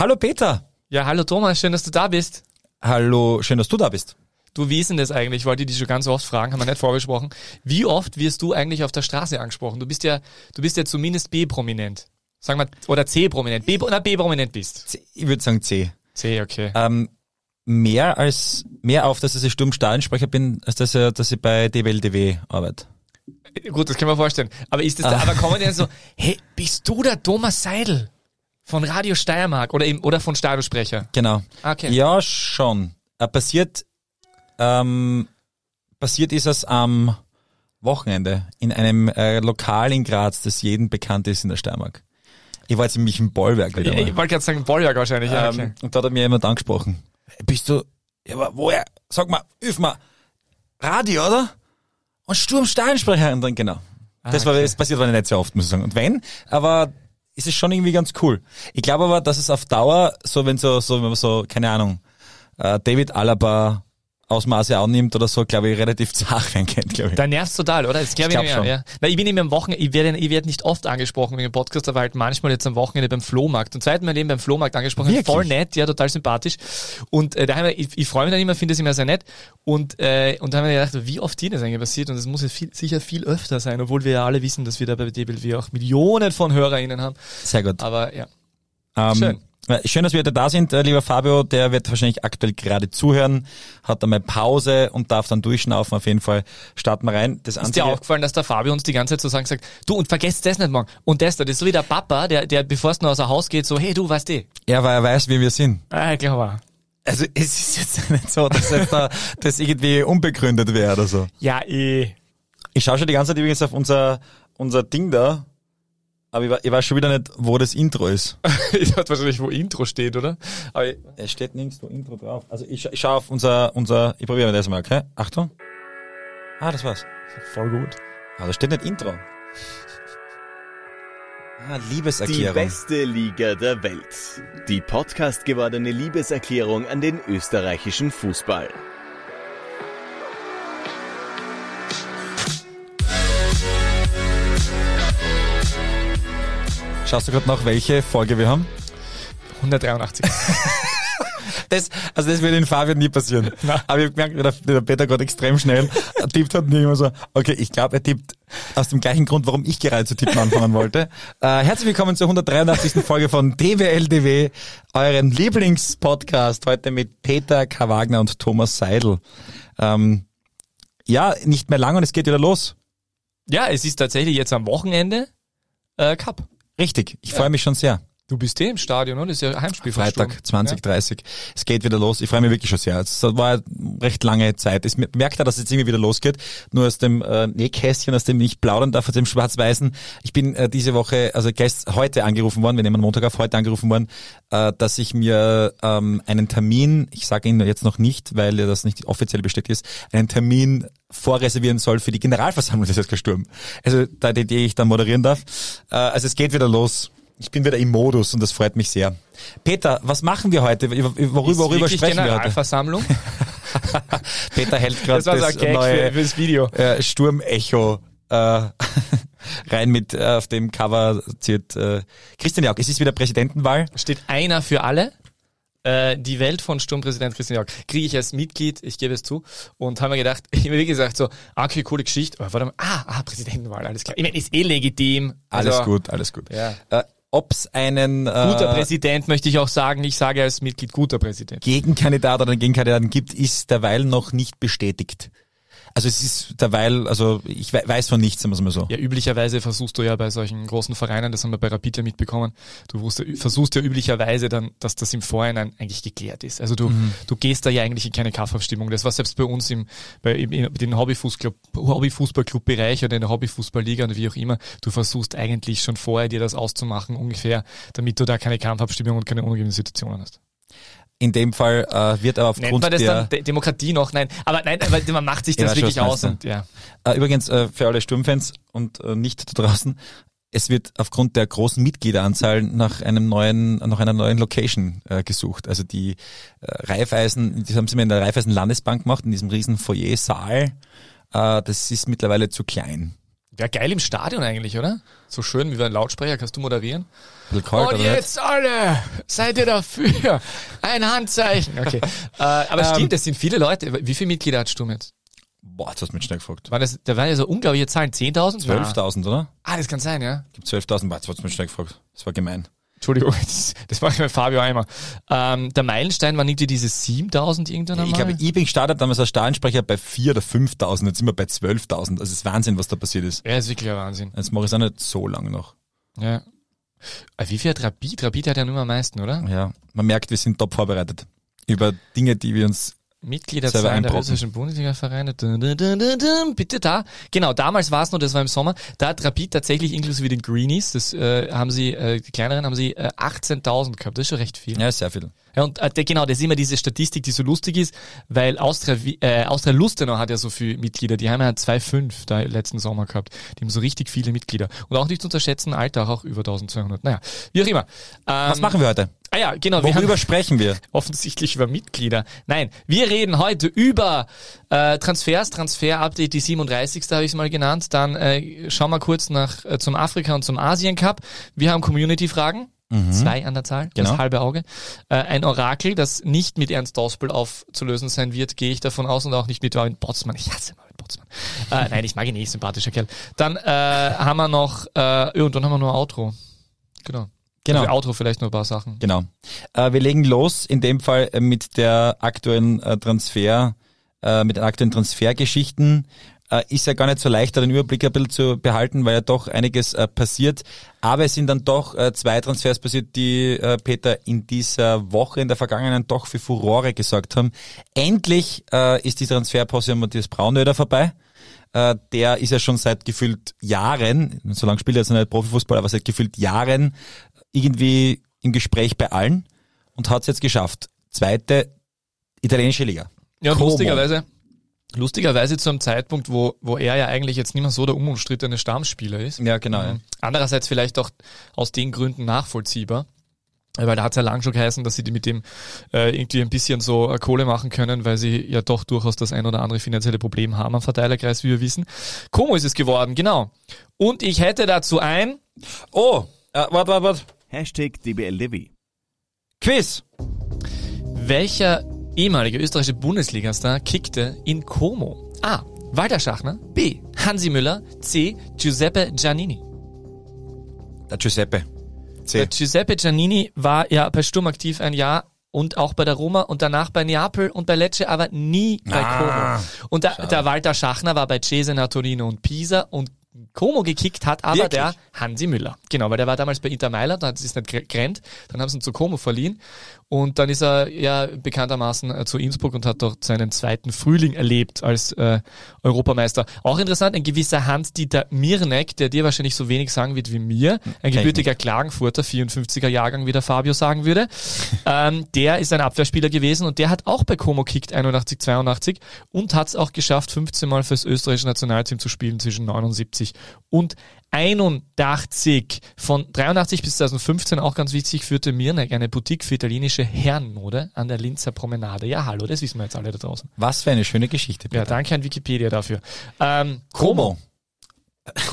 Hallo Peter. Ja, hallo Thomas, schön, dass du da bist. Hallo, schön, dass du da bist. Du, wie ist denn das eigentlich? Ich wollte dich schon ganz oft fragen, haben wir nicht vorgesprochen. Wie oft wirst du eigentlich auf der Straße angesprochen? Du bist ja, du bist ja zumindest B-prominent. Sagen wir, oder C-prominent. B, oder B-prominent bist. C, ich würde sagen C. C, okay. Ähm, mehr als, mehr auf, dass ich Sturmstadionsprecher bin, als dass ich, dass ich bei DWLDW arbeite. Gut, das können wir vorstellen. Aber ist das, Ah. da, aber kommen die dann so, hey, bist du der Thomas Seidel? Von Radio Steiermark oder, eben, oder von Stadionsprecher? Genau. Okay. Ja, schon. Äh, passiert, ähm, passiert ist es am Wochenende in einem äh, Lokal in Graz, das jedem bekannt ist in der Steiermark. Ich war jetzt nämlich im Bollwerk wieder Ich, mal. ich wollte gerade sagen, Bollwerk wahrscheinlich. Ja, okay. Ähm, und da hat mir jemand angesprochen. Bist du, ja, aber woher? Sag mal, hilf mal, Radio, oder? Und Sturmsteinsprecher. Und dann, genau. Das war, okay. das passiert aber nicht so oft, muss ich sagen. Und wenn, aber ist es schon irgendwie ganz cool. Ich glaube aber, dass es auf Dauer, so wenn so, so, wenn man so, keine Ahnung, äh, David Alaba Ausmaße annimmt oder so, glaube ich, relativ zart werden kennt, glaube ich. Da nervt's total, oder? Das glaube ich, glaub mir, schon. ja. Na, ich bin eben am Wochenende, ich werde, ich werde nicht oft angesprochen wegen dem Podcast, aber halt manchmal jetzt am Wochenende beim Flohmarkt. Und zweiten Mal Leben beim Flohmarkt angesprochen. Wirklich? Voll nett, ja, total sympathisch. Und äh, da haben wir, ich, ich freue mich dann immer, finde es immer sehr nett. Und, äh, und da haben wir gedacht, wie oft dir das eigentlich passiert? Und das muss ja viel, sicher viel öfter sein, obwohl wir ja alle wissen, dass wir da bei DBLW auch Millionen von HörerInnen haben. Sehr gut. Aber ja. Ähm, Schön. Schön, dass wir wieder da sind, äh, lieber Fabio. Der wird wahrscheinlich aktuell gerade zuhören, hat einmal Pause und darf dann durchschnaufen. Auf jeden Fall starten wir rein. Das Ist dir aufgefallen, dass der Fabio uns die ganze Zeit so sagen sagt, du und vergesst das nicht morgen. Und das da, das ist so wie der Papa, der, der bevor es noch aus dem Haus geht, so, hey du, weißt du. ja, weil er weiß, wie wir sind. Ah, ich glaube auch. Also es ist jetzt nicht so, dass jetzt da, das irgendwie unbegründet wäre oder so. Ja, eh. Ich schaue schon die ganze Zeit übrigens auf unser, unser Ding da, aber ich, ich weiß schon wieder nicht, wo das Intro ist. ich weiß wahrscheinlich, wo Intro steht, oder? Aber ich- Es steht nirgendwo Intro drauf. Also ich, ich schaue auf unser, unser, ich probiere das mal, okay? Achtung. Ah, das war's. voll gut. Ah, da steht nicht Intro. Ah, Die Liebeserklärung. beste Liga der Welt. Die Podcast gewordene Liebeserklärung an den österreichischen Fußball. Schaust du gerade noch, welche Folge wir haben? 183. Das, also das wird in Fabian nie passieren. Aber ich habe gemerkt, wie der, der Peter gerade extrem schnell tippt hat und ich immer so, okay, ich glaube, er tippt aus dem gleichen Grund, warum ich gerade zu tippen anfangen wollte. Äh, herzlich willkommen zur 183. Folge von DWLDW, euren Lieblingspodcast, heute mit Peter K. Wagner und Thomas Seidel. Ähm, ja, nicht mehr lang und es geht wieder los. ja, es ist tatsächlich jetzt am Wochenende äh, Cup. Richtig, ich freue mich schon sehr. Du bist eh im Stadion, oder? Das ist ja Heimspiel Freitag, Sturm. 2030. Es geht wieder los. Ich freue mich wirklich schon sehr. Es war recht lange Zeit. Es merkt er, dass es jetzt irgendwie wieder losgeht. Nur aus dem äh, Nähkästchen, aus dem ich plaudern darf, aus dem Schwarz-Weißen. Ich bin äh, diese Woche, also gest, heute angerufen worden, wir nehmen Montag auf, heute angerufen worden, äh, dass ich mir ähm, einen Termin, ich sage Ihnen jetzt noch nicht, weil ja das nicht offiziell bestätigt ist, einen Termin vorreservieren soll für die Generalversammlung des SK Sturm. Also da die, die ich dann moderieren darf. Äh, also es geht wieder los. Ich bin wieder im Modus und das freut mich sehr. Peter, was machen wir heute? Worüber, worüber sprechen wir heute? Generalversammlung? Peter hält gerade Das das, ein Gag neue für, fürs Video. äh, Sturmecho äh, rein mit äh, auf dem Cover ziert äh, Christian Jauch. Es ist wieder Präsidentenwahl. Steht einer für alle. Äh, die Welt von Sturmpräsident Christian Jörg kriege ich als Mitglied, ich gebe es zu, und haben mir gedacht, ich habe mir wie gesagt so, ah, okay, coole Geschichte, aber warte mal, ah, ah, Präsidentenwahl, alles klar. Ich meine, ist eh legitim. Alles Also, gut, alles gut. Ja. Äh, Ob es einen Guter äh, Präsident möchte ich auch sagen, ich sage als Mitglied guter Präsident. Gegenkandidat oder einen Gegenkandidaten gibt, ist derweil noch nicht bestätigt. Also es ist derweil, also ich we weiß von nichts, sagen wir es mal so. Ja, üblicherweise versuchst du ja bei solchen großen Vereinen, das haben wir bei Rapid ja mitbekommen, du versuchst ja üblicherweise dann, dass das im Vorhinein eigentlich geklärt ist. Also du, du gehst da ja eigentlich in keine Kampfabstimmung. Das war selbst bei uns im, bei, im, in den Hobbyfußclub, Hobbyfußballclubbereich oder in der Hobbyfußballliga und wie auch immer. Du versuchst eigentlich schon vorher dir das auszumachen, ungefähr, damit du da keine Kampfabstimmung und keine unangenehmen Situationen hast. In dem Fall äh, wird aber Nennt aufgrund man das der... dann De Demokratie noch? Nein, aber nein, aber man macht sich Ja, das schon, wirklich aus und ja. Äh, übrigens, äh, für alle Sturmfans und äh, nicht da draußen, es wird aufgrund der großen Mitgliederanzahl nach einem neuen, nach einer neuen Location äh, gesucht. Also die äh, Raiffeisen, das haben sie mir in der Raiffeisen Landesbank gemacht, in diesem riesen Foyer-Saal. Äh, das ist mittlerweile zu klein. Wäre geil im Stadion eigentlich, oder? So schön wie wir ein Lautsprecher, kannst du moderieren? Kalt, Und oder nicht? jetzt alle, seid ihr dafür? Ein Handzeichen. Okay. Äh, aber Ähm, stimmt, es sind viele Leute. Wie viele Mitglieder hat Sturm jetzt? Boah, jetzt hast du mich schnell gefragt. War das, da waren ja so unglaubliche Zahlen. 10.000? 12.000, oder? Ah, das kann sein, ja. Gibt 12.000, boah, jetzt hast du mich schnell gefragt. Das war gemein. Entschuldigung, das, das war mit Fabio Eimer. Ähm, der Meilenstein war nicht diese 7000 irgendwann Ich einmal? glaube, Ebing startet damals als Stadionsprecher bei 4.000 oder 5.000, jetzt sind wir bei 12.000. Also es ist Wahnsinn, was da passiert ist. ja, ist wirklich ein Wahnsinn. Jetzt mache ich es auch nicht so lange noch. Ja. Wie viel hat Rapid? Rapid hat ja nur am meisten, oder? Ja, man merkt, wir sind top vorbereitet. Über Dinge, die wir uns Mitgliederzahl Selber der österreichischen Bundesliga-Vereine. Bitte da. Genau, damals war es noch, das war im Sommer, da hat Rapid tatsächlich inklusive den Greenies, das äh, haben sie, äh, die kleineren haben sie äh, 18.000 gehabt. Das ist schon recht viel. Ja, sehr viel. Ja, und äh, genau, das ist immer diese Statistik, die so lustig ist, weil Austria, äh, Austria Lustenau hat ja so viele Mitglieder, die haben ja 2,5 da letzten Sommer gehabt. Die haben so richtig viele Mitglieder. Und auch nicht zu unterschätzen, Alter auch über 1200. Naja, wie auch immer. Ähm, Was machen wir heute? Ah ja, genau. wir Worüber haben sprechen wir? offensichtlich über Mitglieder. Nein, wir reden heute über äh, Transfers, Transfer-Update, die 37. habe ich es mal genannt. Dann äh, schauen wir kurz nach äh, zum Afrika und zum Asien Cup. Wir haben Community-Fragen. Zwei an der Zahl, Genau. das halbe Auge. Äh, ein Orakel, das nicht mit Ernst Dospel aufzulösen sein wird, gehe ich davon aus, und auch nicht mit Marvin Botzmann. Ich hasse Marvin Botzmann. äh, nein, ich mag ihn nicht, sympathischer Kerl. Dann äh, haben wir noch, äh, ja, und dann haben wir nur Outro. Genau. Genau. Also Outro vielleicht nur ein paar Sachen. Genau. Äh, wir legen los, in dem Fall äh, mit der aktuellen äh, Transfer, äh, mit den aktuellen Transfergeschichten. Äh, ist ja gar nicht so leicht, da den Überblick ein bisschen zu behalten, weil ja doch einiges äh, passiert. Aber es sind dann doch zwei Transfers passiert, die Peter in dieser Woche, in der vergangenen, doch für Furore gesorgt haben. Endlich ist die Transferposse an Matthias Braunöder vorbei. Der ist ja schon seit gefühlt Jahren, so lange spielt er jetzt noch nicht Profifußball, aber seit gefühlt Jahren irgendwie im Gespräch bei allen und hat es jetzt geschafft. Zweite italienische Liga. Ja, und Como. lustigerweise, lustigerweise zu einem Zeitpunkt, wo, wo er ja eigentlich jetzt nicht mehr so der unumstrittene Stammspieler ist. Ja, genau. Ja. Mhm. Andererseits vielleicht auch aus den Gründen nachvollziehbar. Weil da hat es ja lang schon geheißen, dass sie die mit dem äh, irgendwie ein bisschen so äh, Kohle machen können, weil sie ja doch durchaus das ein oder andere finanzielle Problem haben am Verteilerkreis, wie wir wissen. Como ist es geworden, genau. Und ich hätte dazu ein, Oh, äh, warte, warte, warte. Hashtag DBL Levy. Quiz. welcher ehemalige österreichische Bundesligastar kickte in Como? A. Walter Schachner. B. Hansi Müller. C. Giuseppe Giannini. Der Giuseppe. C. Der Giuseppe Giannini war ja bei Sturm aktiv ein Jahr und auch bei der Roma und danach bei Neapel und bei Lecce, aber nie bei Ah, Como. Und der, der Walter Schachner war bei Cesena, Torino und Pisa und Como gekickt hat aber Wirklich? der Hansi Müller. Genau, weil der war damals bei Inter Mailand, da hat es nicht gerannt, dann haben sie ihn zu Como verliehen und dann ist er ja bekanntermaßen äh, zu Innsbruck und hat dort seinen zweiten Frühling erlebt als äh, Europameister. Auch interessant, ein gewisser Hans-Dieter Mirnek, der dir wahrscheinlich so wenig sagen wird wie mir, ein ich gebürtiger Klagenfurter, 54er Jahrgang, wie der Fabio sagen würde. ähm, der ist ein Abwehrspieler gewesen und der hat auch bei Como kickt 81, 82 und hat es auch geschafft, 15 Mal fürs österreichische Nationalteam zu spielen zwischen 79 und 81. Von 83 bis 2015, auch ganz wichtig, führte Mirnek eine Boutique für italienische Herrenmode an der Linzer Promenade. Ja, hallo, das wissen wir jetzt alle da draußen. Was für eine schöne Geschichte. Ja, Peter. danke an Wikipedia dafür. Ähm, Como.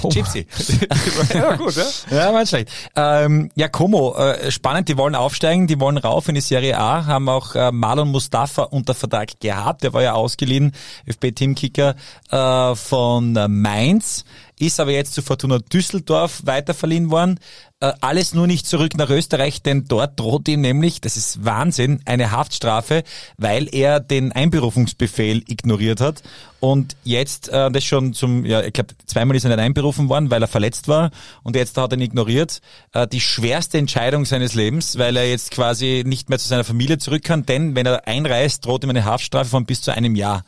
Como. Gypsy. ja, gut, ja. Ja, nicht schlecht. Ähm, ja, Como, äh, spannend, die wollen aufsteigen, die wollen rauf in die Serie A, haben auch äh, Marlon Mustafa unter Vertrag gehabt, der war ja ausgeliehen, FB-Teamkicker äh, von äh, Mainz, ist aber jetzt zu Fortuna Düsseldorf weiterverliehen worden. Äh, alles nur nicht zurück nach Österreich, denn dort droht ihm nämlich, das ist Wahnsinn, eine Haftstrafe, weil er den Einberufungsbefehl ignoriert hat. Und jetzt, äh, das schon zum, ja, ich glaube, zweimal ist er nicht einberufen worden, weil er verletzt war. Und jetzt hat er ihn ignoriert. Äh, die schwerste Entscheidung seines Lebens, weil er jetzt quasi nicht mehr zu seiner Familie zurück kann. Denn wenn er einreist, droht ihm eine Haftstrafe von bis zu einem Jahr.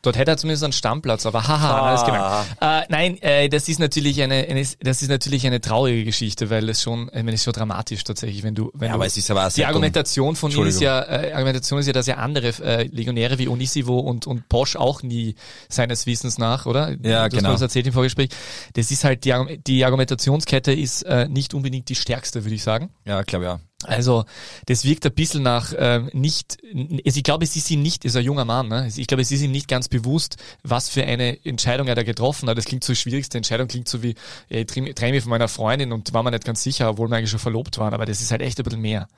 Dort hätte er zumindest einen Stammplatz, aber haha, Ah. alles gemeint. Äh, nein, äh, das ist natürlich eine, eine, das ist natürlich eine traurige Geschichte, weil es schon, ich meine, es ist schon dramatisch tatsächlich, wenn du, wenn Ja, du, aber es ist aber auch die. Argumentation von ihm ist ja, äh, Argumentation ist ja, dass ja andere äh, Legionäre wie Onisivo und und Posch auch nie seines Wissens nach, oder? Ja, das genau. Das erzählt im Vorgespräch. Das ist halt die, die Argumentationskette ist äh, nicht unbedingt die stärkste, würde ich sagen. Ja, glaube ja. Also das wirkt ein bisschen nach ähm, nicht, also ich glaube, es ist ihm nicht, ist ein junger Mann, ne? ich glaube, es ist ihm nicht ganz bewusst, was für eine Entscheidung er da getroffen hat. Das klingt so, die schwierigste Entscheidung klingt so wie, ja, ich trenne mich von meiner Freundin und war mir nicht ganz sicher, obwohl wir eigentlich schon verlobt waren, aber das ist halt echt ein bisschen mehr.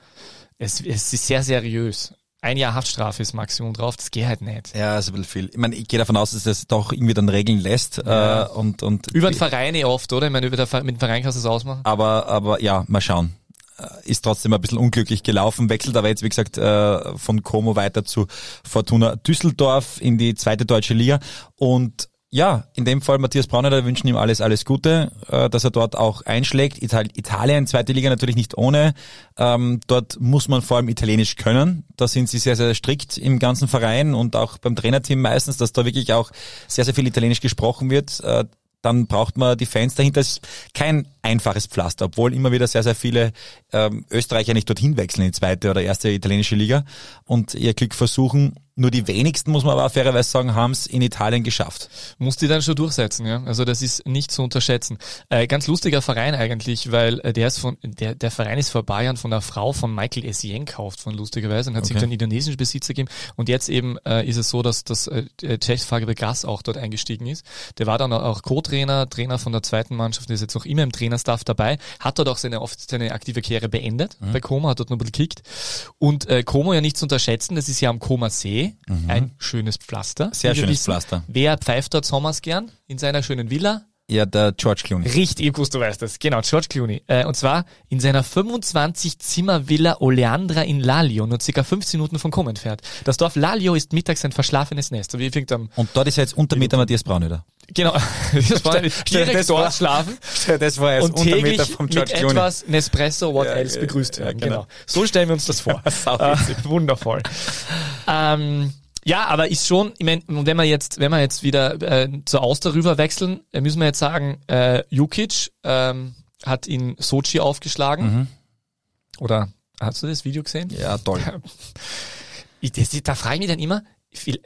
Es, es ist sehr seriös ein Jahr Haftstrafe ist Maximum drauf, das geht halt nicht. Ja, ist ein bisschen viel. Ich meine, ich gehe davon aus, dass das doch irgendwie dann Regeln lässt. Ja. Äh, und, und über den Verein eh oft, oder? Ich meine, über der, mit dem Verein kannst du das ausmachen. Aber, aber ja, mal schauen. Äh, ist trotzdem ein bisschen unglücklich gelaufen, wechselt aber jetzt, wie gesagt, äh, von Como weiter zu Fortuna Düsseldorf in die zweite deutsche Liga und ja, in dem Fall Matthias Brauner, da wünschen ihm alles, alles Gute, äh, dass er dort auch einschlägt. Italien, zweite Liga natürlich nicht ohne. Ähm, dort muss man vor allem Italienisch können. Da sind sie sehr, sehr strikt im ganzen Verein und auch beim Trainerteam meistens, dass da wirklich auch sehr, sehr viel Italienisch gesprochen wird. Dann braucht man die Fans dahinter. Das ist kein einfaches Pflaster, obwohl immer wieder sehr, sehr viele ähm, Österreicher nicht dorthin wechseln in die zweite oder erste italienische Liga und ihr Glück versuchen. Nur die wenigsten, muss man aber fairerweise sagen, haben es in Italien geschafft. Muss die dann schon durchsetzen, ja. Also das ist nicht zu unterschätzen. Äh, ganz lustiger Verein eigentlich, weil äh, der ist von, der, der Verein ist vor Bayern von der Frau von Michael Essien gekauft, von lustigerweise, und hat okay. sich dann indonesischen Besitzer gegeben. Und jetzt eben äh, ist es so, dass das äh, Czech Fabregas auch dort eingestiegen ist. Der war dann auch Co-Trainer, Trainer von der zweiten Mannschaft, der ist jetzt noch immer im Trainerstaff dabei, hat dort auch seine, oft seine aktive Karriere beendet mhm. bei Como, hat dort noch ein bisschen gekickt. Und äh, Como ja nicht zu unterschätzen, das ist ja am Koma See Mhm. Ein schönes Pflaster. Sehr schönes wissen. Pflaster. Wer pfeift dort Sommers gern in seiner schönen Villa? Ja, der George Clooney. Richtig, ich wusste, du weißt das. Genau, George Clooney. Äh, und zwar in seiner 25-Zimmer-Villa Oleandra in Lalio, nur circa 15 Minuten von Kom entfernt. Das Dorf Lalio ist mittags ein verschlafenes Nest. Wie fängt am und dort ist er jetzt unter Meter Matthias Braunöder. Genau, das war direkt das dort war, schlafen. Das war jetzt und Meter vom George mit Clooney. etwas Nespresso, what ja, else begrüßt werden. Ja, genau. genau. So stellen wir uns das vor. äh, wundervoll. ähm, ja, aber ist schon, ich meine, wenn wir jetzt, wenn wir jetzt wieder äh, zur Auster rüber wechseln, äh, müssen wir jetzt sagen, äh, Jukic ähm, hat in Sochi aufgeschlagen. Mhm. Oder hast du das Video gesehen? Ja, toll. ich, das, da frage ich mich dann immer,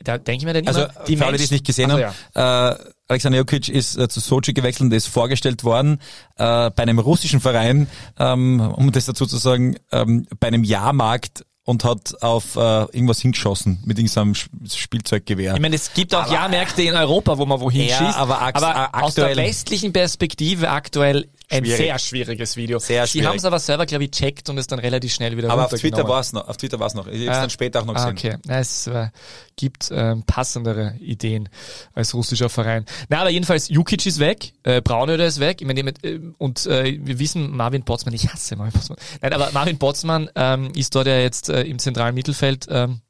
da denke ich mir dann also, immer, die für alle, die es nicht gesehen also, haben, ja. äh, Alexander Jokic ist äh, zu Sochi gewechselt und ist vorgestellt worden äh, bei einem russischen Verein, ähm, um das dazu zu sagen, ähm, bei einem Jahrmarkt und hat auf äh, irgendwas hingeschossen mit irgendeinem Spielzeuggewehr. Ich meine, es gibt auch aber, Jahrmärkte in Europa, wo man wohin ja, schießt, aber, aber aus der westlichen Perspektive aktuell ein Schwierig. sehr schwieriges Video. Sehr schwierig. Sie haben es aber selber, glaube ich, checkt und es dann relativ schnell wieder Aber auf Twitter war es noch. Auf Twitter war es noch. Ich habe es ah, dann später auch noch gesehen. Okay, es äh, gibt ähm, passendere Ideen als russischer Verein. Na, aber jedenfalls Jukic ist weg, äh, Braunöder ist weg. Ich meine, äh, und äh, wir wissen, Marvin Botzmann, ich hasse Marvin Botzmann. Nein, aber Marvin Botzmann ähm, ist dort ja jetzt äh, im zentralen Mittelfeld. Ähm,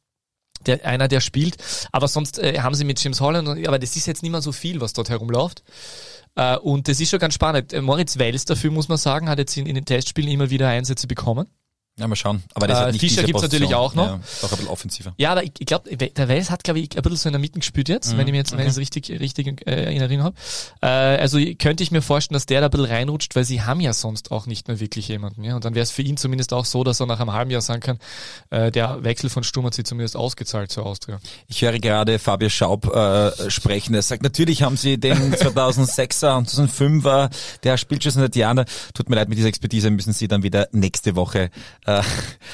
der, einer, der spielt. Aber sonst äh, haben sie mit James Holland, aber das ist jetzt nicht mehr so viel, was dort herumläuft. Äh, und das ist schon ganz spannend. Äh, Moritz Wels dafür, muss man sagen, hat jetzt in, in den Testspielen immer wieder Einsätze bekommen. Ja, mal schauen. Aber das äh, hat nicht Fischer gibt's natürlich auch noch. Ja, doch ein bisschen offensiver. Ja, aber ich, ich glaube, der Wels hat, glaube ich, ein bisschen so in der Mitte gespielt jetzt, mhm. wenn ich mir jetzt, wenn es richtig, richtig äh, in Erinnerung habe. Äh, also könnte ich mir vorstellen, dass der da ein bisschen reinrutscht, weil sie haben ja sonst auch nicht mehr wirklich jemanden. Ja? Und dann wäre es für ihn zumindest auch so, dass er nach einem halben Jahr sagen kann, äh, der Wechsel von Sturm hat sie zumindest ausgezahlt zur Austria. Ich höre gerade Fabio Schaub äh, sprechen. Er sagt, natürlich haben sie den 2006er und 2005er, der spielt schon seit Jahren. Tut mir leid, mit dieser Expertise müssen sie dann wieder nächste Woche äh,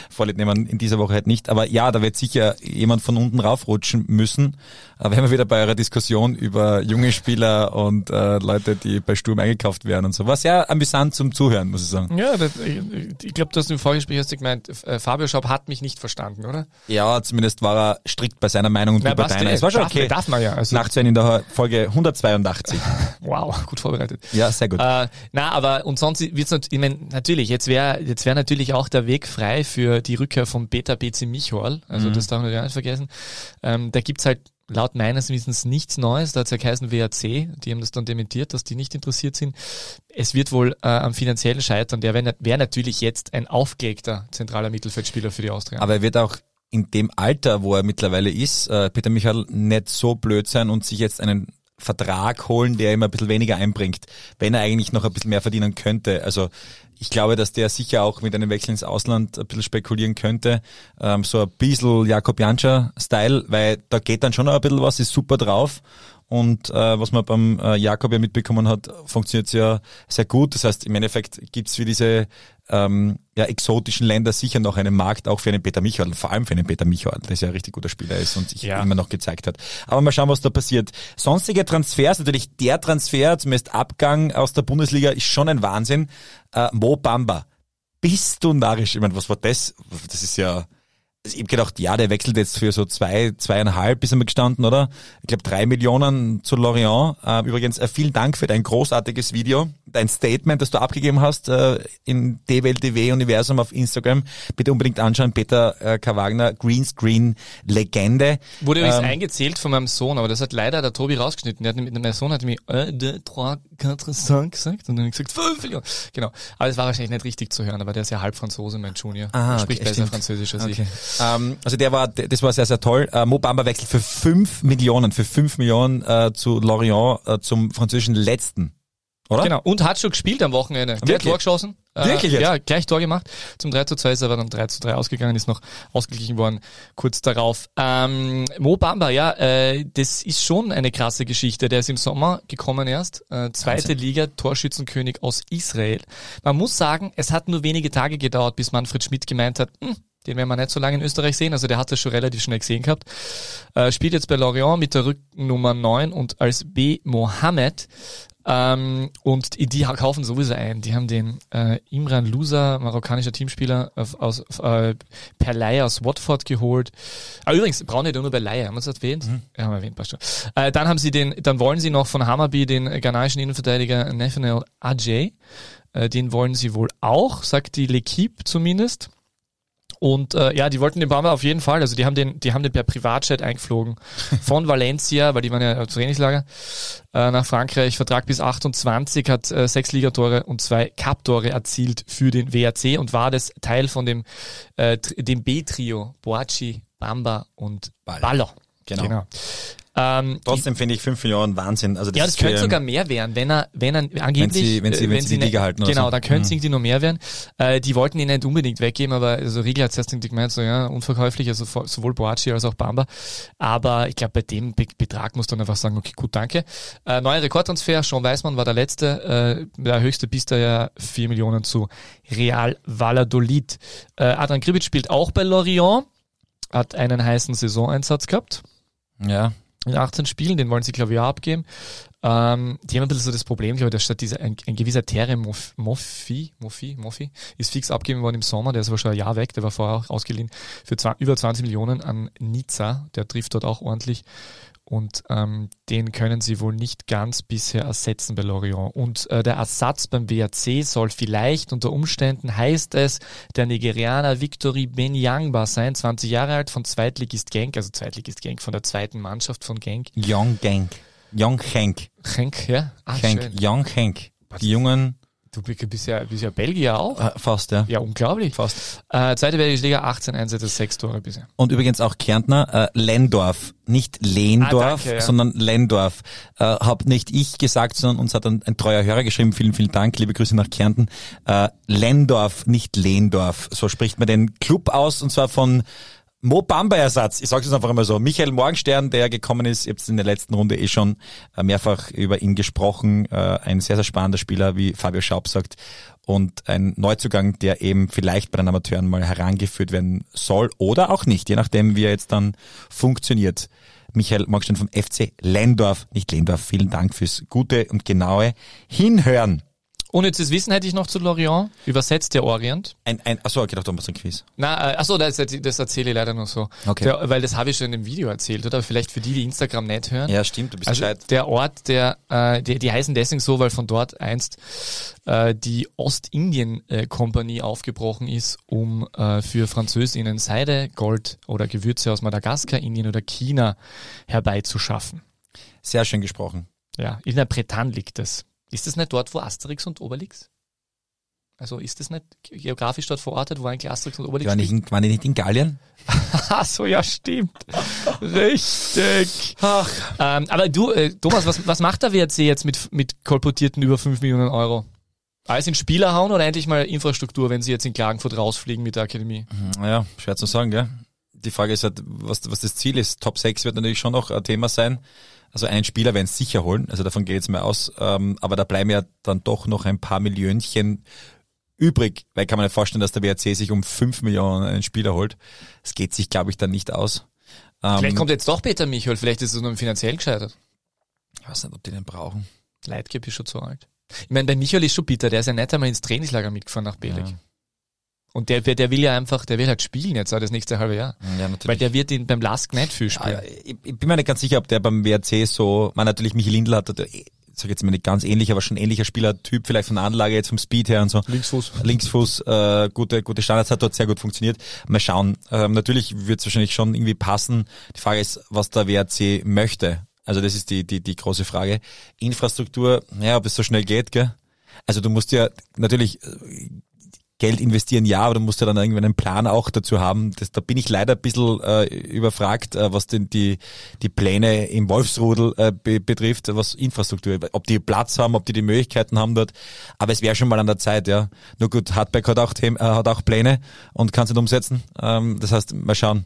Vorlieb nehmen, in dieser Woche halt nicht. Aber ja, da wird sicher jemand von unten raufrutschen müssen. Aber wir wieder bei eurer Diskussion über junge Spieler und äh, Leute, die bei Sturm eingekauft werden und so. War sehr amüsant zum Zuhören, muss ich sagen. Ja, das, ich, ich glaube, du hast im Vorgespräch hast du gemeint, äh, Fabio Schaub hat mich nicht verstanden, oder? Ja, zumindest war er strikt bei seiner Meinung und Na, bei deiner. Es war schon darf, okay. Darf man ja. Also Nachzuhören in der Folge 182. wow, gut vorbereitet. Ja, sehr gut. Äh, na, aber und sonst wird's natürlich, ich mein, natürlich, jetzt wäre jetzt wäre natürlich auch der Weg frei für die Rückkehr von Beta BC Michol. Also mhm. das darf man ja nicht vergessen. Ähm, da gibt's halt laut meines Wissens nichts Neues. Da hat es ja geheißen WAC, die haben das dann dementiert, dass die nicht interessiert sind. Es wird wohl äh, am finanziellen scheitern. Der wäre wär natürlich jetzt ein aufgelegter zentraler Mittelfeldspieler für die Austria. Aber er wird auch in dem Alter, wo er mittlerweile ist, äh, Peter Michael nicht so blöd sein und sich jetzt einen Vertrag holen, der ihm ein bisschen weniger einbringt, wenn er eigentlich noch ein bisschen mehr verdienen könnte. Also ich glaube, dass der sicher auch mit einem Wechsel ins Ausland ein bisschen spekulieren könnte. Ähm, so ein bisschen Jakob Janscher-Style, weil da geht dann schon ein bisschen was, ist super drauf. Und äh, was man beim äh, Jakob ja mitbekommen hat, funktioniert ja sehr gut. Das heißt, im Endeffekt gibt's für diese ähm, ja, exotischen Länder sicher noch einen Markt, auch für einen Peter Michael, vor allem für einen Peter Michael, der ja ein richtig guter Spieler ist und sich ja. immer noch gezeigt hat. Aber mal schauen, was da passiert. Sonstige Transfers, natürlich der Transfer, zumindest Abgang aus der Bundesliga, ist schon ein Wahnsinn. Äh, Mo Bamba. Bist du narrisch? Ich meine, was war das? Das ist ja ich habe gedacht, ja, der wechselt jetzt für so zwei, zweieinhalb, ist er gestanden, oder? Ich glaube drei Millionen zu Lorient. Äh, übrigens, äh, vielen Dank für dein großartiges Video, dein Statement, das du abgegeben hast äh, in DWLTW Universum auf Instagram. Bitte unbedingt anschauen, Peter K. Wagner, Greenscreen Legende. Wurde übrigens ähm, eingezählt von meinem Sohn, aber das hat leider der Tobi rausgeschnitten. Der hat, mein Sohn hat mir äh, de, trois, cinq gesagt und dann gesagt, fünf Millionen. Genau. Aber es war wahrscheinlich nicht richtig zu hören, aber der ist ja halb Franzose, mein Junior. Aha, spricht okay, besser stimmt. Französisch als okay. ich. Ähm, also der war, das war sehr, sehr toll. Äh, Mo Bamba wechselt für fünf Millionen, für fünf Millionen äh, zu Lorient, äh, zum französischen Letzten. Oder? Genau. Und hat schon gespielt am Wochenende. Der hat Tor geschossen. Äh, Wirklich jetzt? Ja, gleich Tor gemacht. Zum 3 zu 2 ist er aber dann 3 zu 3 ausgegangen, ist noch ausgeglichen worden kurz darauf. Ähm, Mo Bamba, ja, äh, das ist schon eine krasse Geschichte. Der ist im Sommer gekommen erst. Äh, zweite Wahnsinn. Liga, Torschützenkönig aus Israel. Man muss sagen, es hat nur wenige Tage gedauert, bis Manfred Schmidt gemeint hat, hm, den werden wir nicht so lange in Österreich sehen. Also der hat das schon relativ schnell gesehen gehabt. Äh, spielt jetzt bei Lorient mit der Rückennummer 9 und als B Mohammed. Ähm, und die kaufen sowieso ein. Die haben den äh, Imran Lusa, marokkanischer Teamspieler, aus, äh, per Leihe aus Watford geholt. Aber ah, übrigens, brauchen die nur bei Leihe, haben wir es erwähnt? Mhm. Ja, haben wir erwähnt, passt schon. Äh, dann haben sie den, dann wollen sie noch von Hammerby den ghanaischen Innenverteidiger Nathaniel Ajay. Äh, den wollen sie wohl auch, sagt die L'Equipe zumindest. Und äh, ja, die wollten den Bamba auf jeden Fall. Also die haben den, die haben den per Privatjet eingeflogen von Valencia, weil die waren ja Trainingslager, äh, nach Frankreich. Vertrag bis 28, hat äh, sechs Ligatore und zwei Cup-Tore erzielt für den WRC und war das Teil von dem, äh, dem B-Trio Boachi, Bamba und Baller. Genau. genau. Ähm, Trotzdem finde ich 5 Millionen Wahnsinn. Also das ja, das könnte sogar mehr werden, wenn er, wenn er angeblich, wenn sie, wenn sie, wenn, wenn sie die Liga halten. Genau, so. dann könnte es mhm. irgendwie noch mehr werden. Äh, die wollten ihn nicht unbedingt weggeben, aber also Riegel hat zuerst gemeint, so ja, unverkäuflich, also sowohl Boachi als auch Bamba. Aber ich glaube, bei dem Be Betrag muss dann einfach sagen, okay, gut, danke. Äh, neuer Rekordtransfer, Sean Weismann war der letzte, äh, der höchste bis ja 4 Millionen zu Real Valladolid. Äh, Adrian Kribic spielt auch bei Lorient, hat einen heißen Saisoneinsatz gehabt. Ja, in 18 Spielen, den wollen sie, glaube ich, auch abgeben. Ähm, die haben ein bisschen so das Problem, glaube ich, dass statt dieser, ein, ein gewisser Terre Moffi, Moffi, Moffi, ist fix abgegeben worden im Sommer, der ist aber schon ein Jahr weg, der war vorher auch ausgeliehen für zwei, über 20 Millionen an Nizza, der trifft dort auch ordentlich und ähm, den können sie wohl nicht ganz bisher ersetzen bei Lorient. Und äh, der Ersatz beim WRC soll vielleicht unter Umständen, heißt es, der Nigerianer Victory Benyangba sein, 20 Jahre alt, von Zweitligist Genk, also Zweitligist Genk, von der zweiten Mannschaft von Genk. Young Genk. Young Genk. Genk, ja. Ach, Genk. Young Genk. Die Jungen Du bist ja, bist ja Belgier auch. Äh, fast, ja. Ja, unglaublich. Fast. Äh, zweite Belgische Liga, 18 Einsätze, 6 Tore bisher. Und übrigens auch Kärntner, äh, Lendorf. Nicht Lehndorf, ah, danke, ja. sondern Lendorf. Äh, hab nicht ich gesagt, sondern uns hat ein, ein, treuer Hörer geschrieben. Vielen, vielen Dank. Liebe Grüße nach Kärnten. Äh, Lendorf, nicht Lehndorf. So spricht man den Club aus und zwar von Mo Bamba-Ersatz, ich sage es einfach immer so. Michael Morgenstern, der gekommen ist, ihr habt in der letzten Runde eh schon äh, mehrfach über ihn gesprochen. Äh, ein sehr, sehr spannender Spieler, wie Fabio Schaub sagt. Und ein Neuzugang, der eben vielleicht bei den Amateuren mal herangeführt werden soll oder auch nicht, je nachdem, wie er jetzt dann funktioniert. Michael Morgenstern vom FC Lendorf, nicht Lendorf, vielen Dank fürs gute und genaue Hinhören. Ohne zu Wissen hätte ich noch zu Lorient, übersetzt der Orient. Ein, ein, achso, ich dachte, du machst ein Quiz. Na, äh, achso, das, das erzähle ich leider noch so. Okay. Der, weil das habe ich schon in dem Video erzählt, oder? Vielleicht für die, die Instagram nicht hören. Ja, stimmt, du bist also gescheit. Der Ort, der, äh, die, die heißen deswegen so, weil von dort einst äh, die Ostindien-Kompanie aufgebrochen ist, um äh, für Französinnen Seide, Gold oder Gewürze aus Madagaskar, Indien oder China herbeizuschaffen. Sehr schön gesprochen. Ja, in der Bretagne liegt es. Ist das nicht dort, wo Asterix und Obelix? Also ist das nicht geografisch dort verortet, wo eigentlich Asterix und Obelix waren die, waren die nicht in Gallien? Ach so, ja, stimmt. Richtig. Ach. Ähm, aber du, äh, Thomas, was, was macht der WRC jetzt mit, mit kolportierten über 5 Millionen Euro? Alles in Spieler hauen oder endlich mal Infrastruktur, wenn sie jetzt in Klagenfurt rausfliegen mit der Akademie? Ja, schwer zu sagen, gell? Die Frage ist halt, was, was das Ziel ist. Top 6 wird natürlich schon noch ein Thema sein. Also einen Spieler werden sie sicher holen, also davon geht jetzt mal aus. Ähm, aber da bleiben ja dann doch noch ein paar Millionchen übrig, weil kann man nicht vorstellen, dass der WRC sich um fünf Millionen einen Spieler holt. Es geht sich, glaube ich, dann nicht aus. Ähm, vielleicht kommt jetzt doch Peter Michael, vielleicht ist es nur finanziell gescheitert. Ich weiß nicht, ob die den brauchen. Leitgeb ist schon zu alt. Ich meine, bei Michael ist schon bitter, der ist ja nicht einmal ins Trainingslager mitgefahren nach Belek. Ja. Und der, der will ja einfach, der will halt spielen jetzt das nächste halbe Jahr. Ja, natürlich. Weil der wird ihn beim Lask nicht viel spielen. Ja, ich, ich, bin mir nicht ganz sicher, ob der beim WRC so, man natürlich Michael Lindl hat, sag jetzt mal nicht ganz ähnlich, aber schon ähnlicher Spielertyp, vielleicht von der Anlage jetzt vom Speed her und so. Linksfuß. Linksfuß, äh, gute, gute Standards hat dort sehr gut funktioniert. Mal schauen. Ähm, natürlich wird es wahrscheinlich schon irgendwie passen. Die Frage ist, was der WRC möchte. Also das ist die, die, die große Frage. Infrastruktur, ja, ob es so schnell geht, gell? Also du musst ja natürlich äh, Geld investieren, ja, aber du musst ja dann irgendwie einen Plan auch dazu haben. Das, da bin ich leider ein bisschen äh, überfragt, äh, was denn die, die Pläne im Wolfsrudel äh, be betrifft, was Infrastruktur, ob die Platz haben, ob die die Möglichkeiten haben dort. Aber es wäre schon mal an der Zeit, ja. Nur gut, Hardback hat auch, äh, hat auch Pläne und kann es nicht umsetzen. Ähm, das heißt, mal schauen.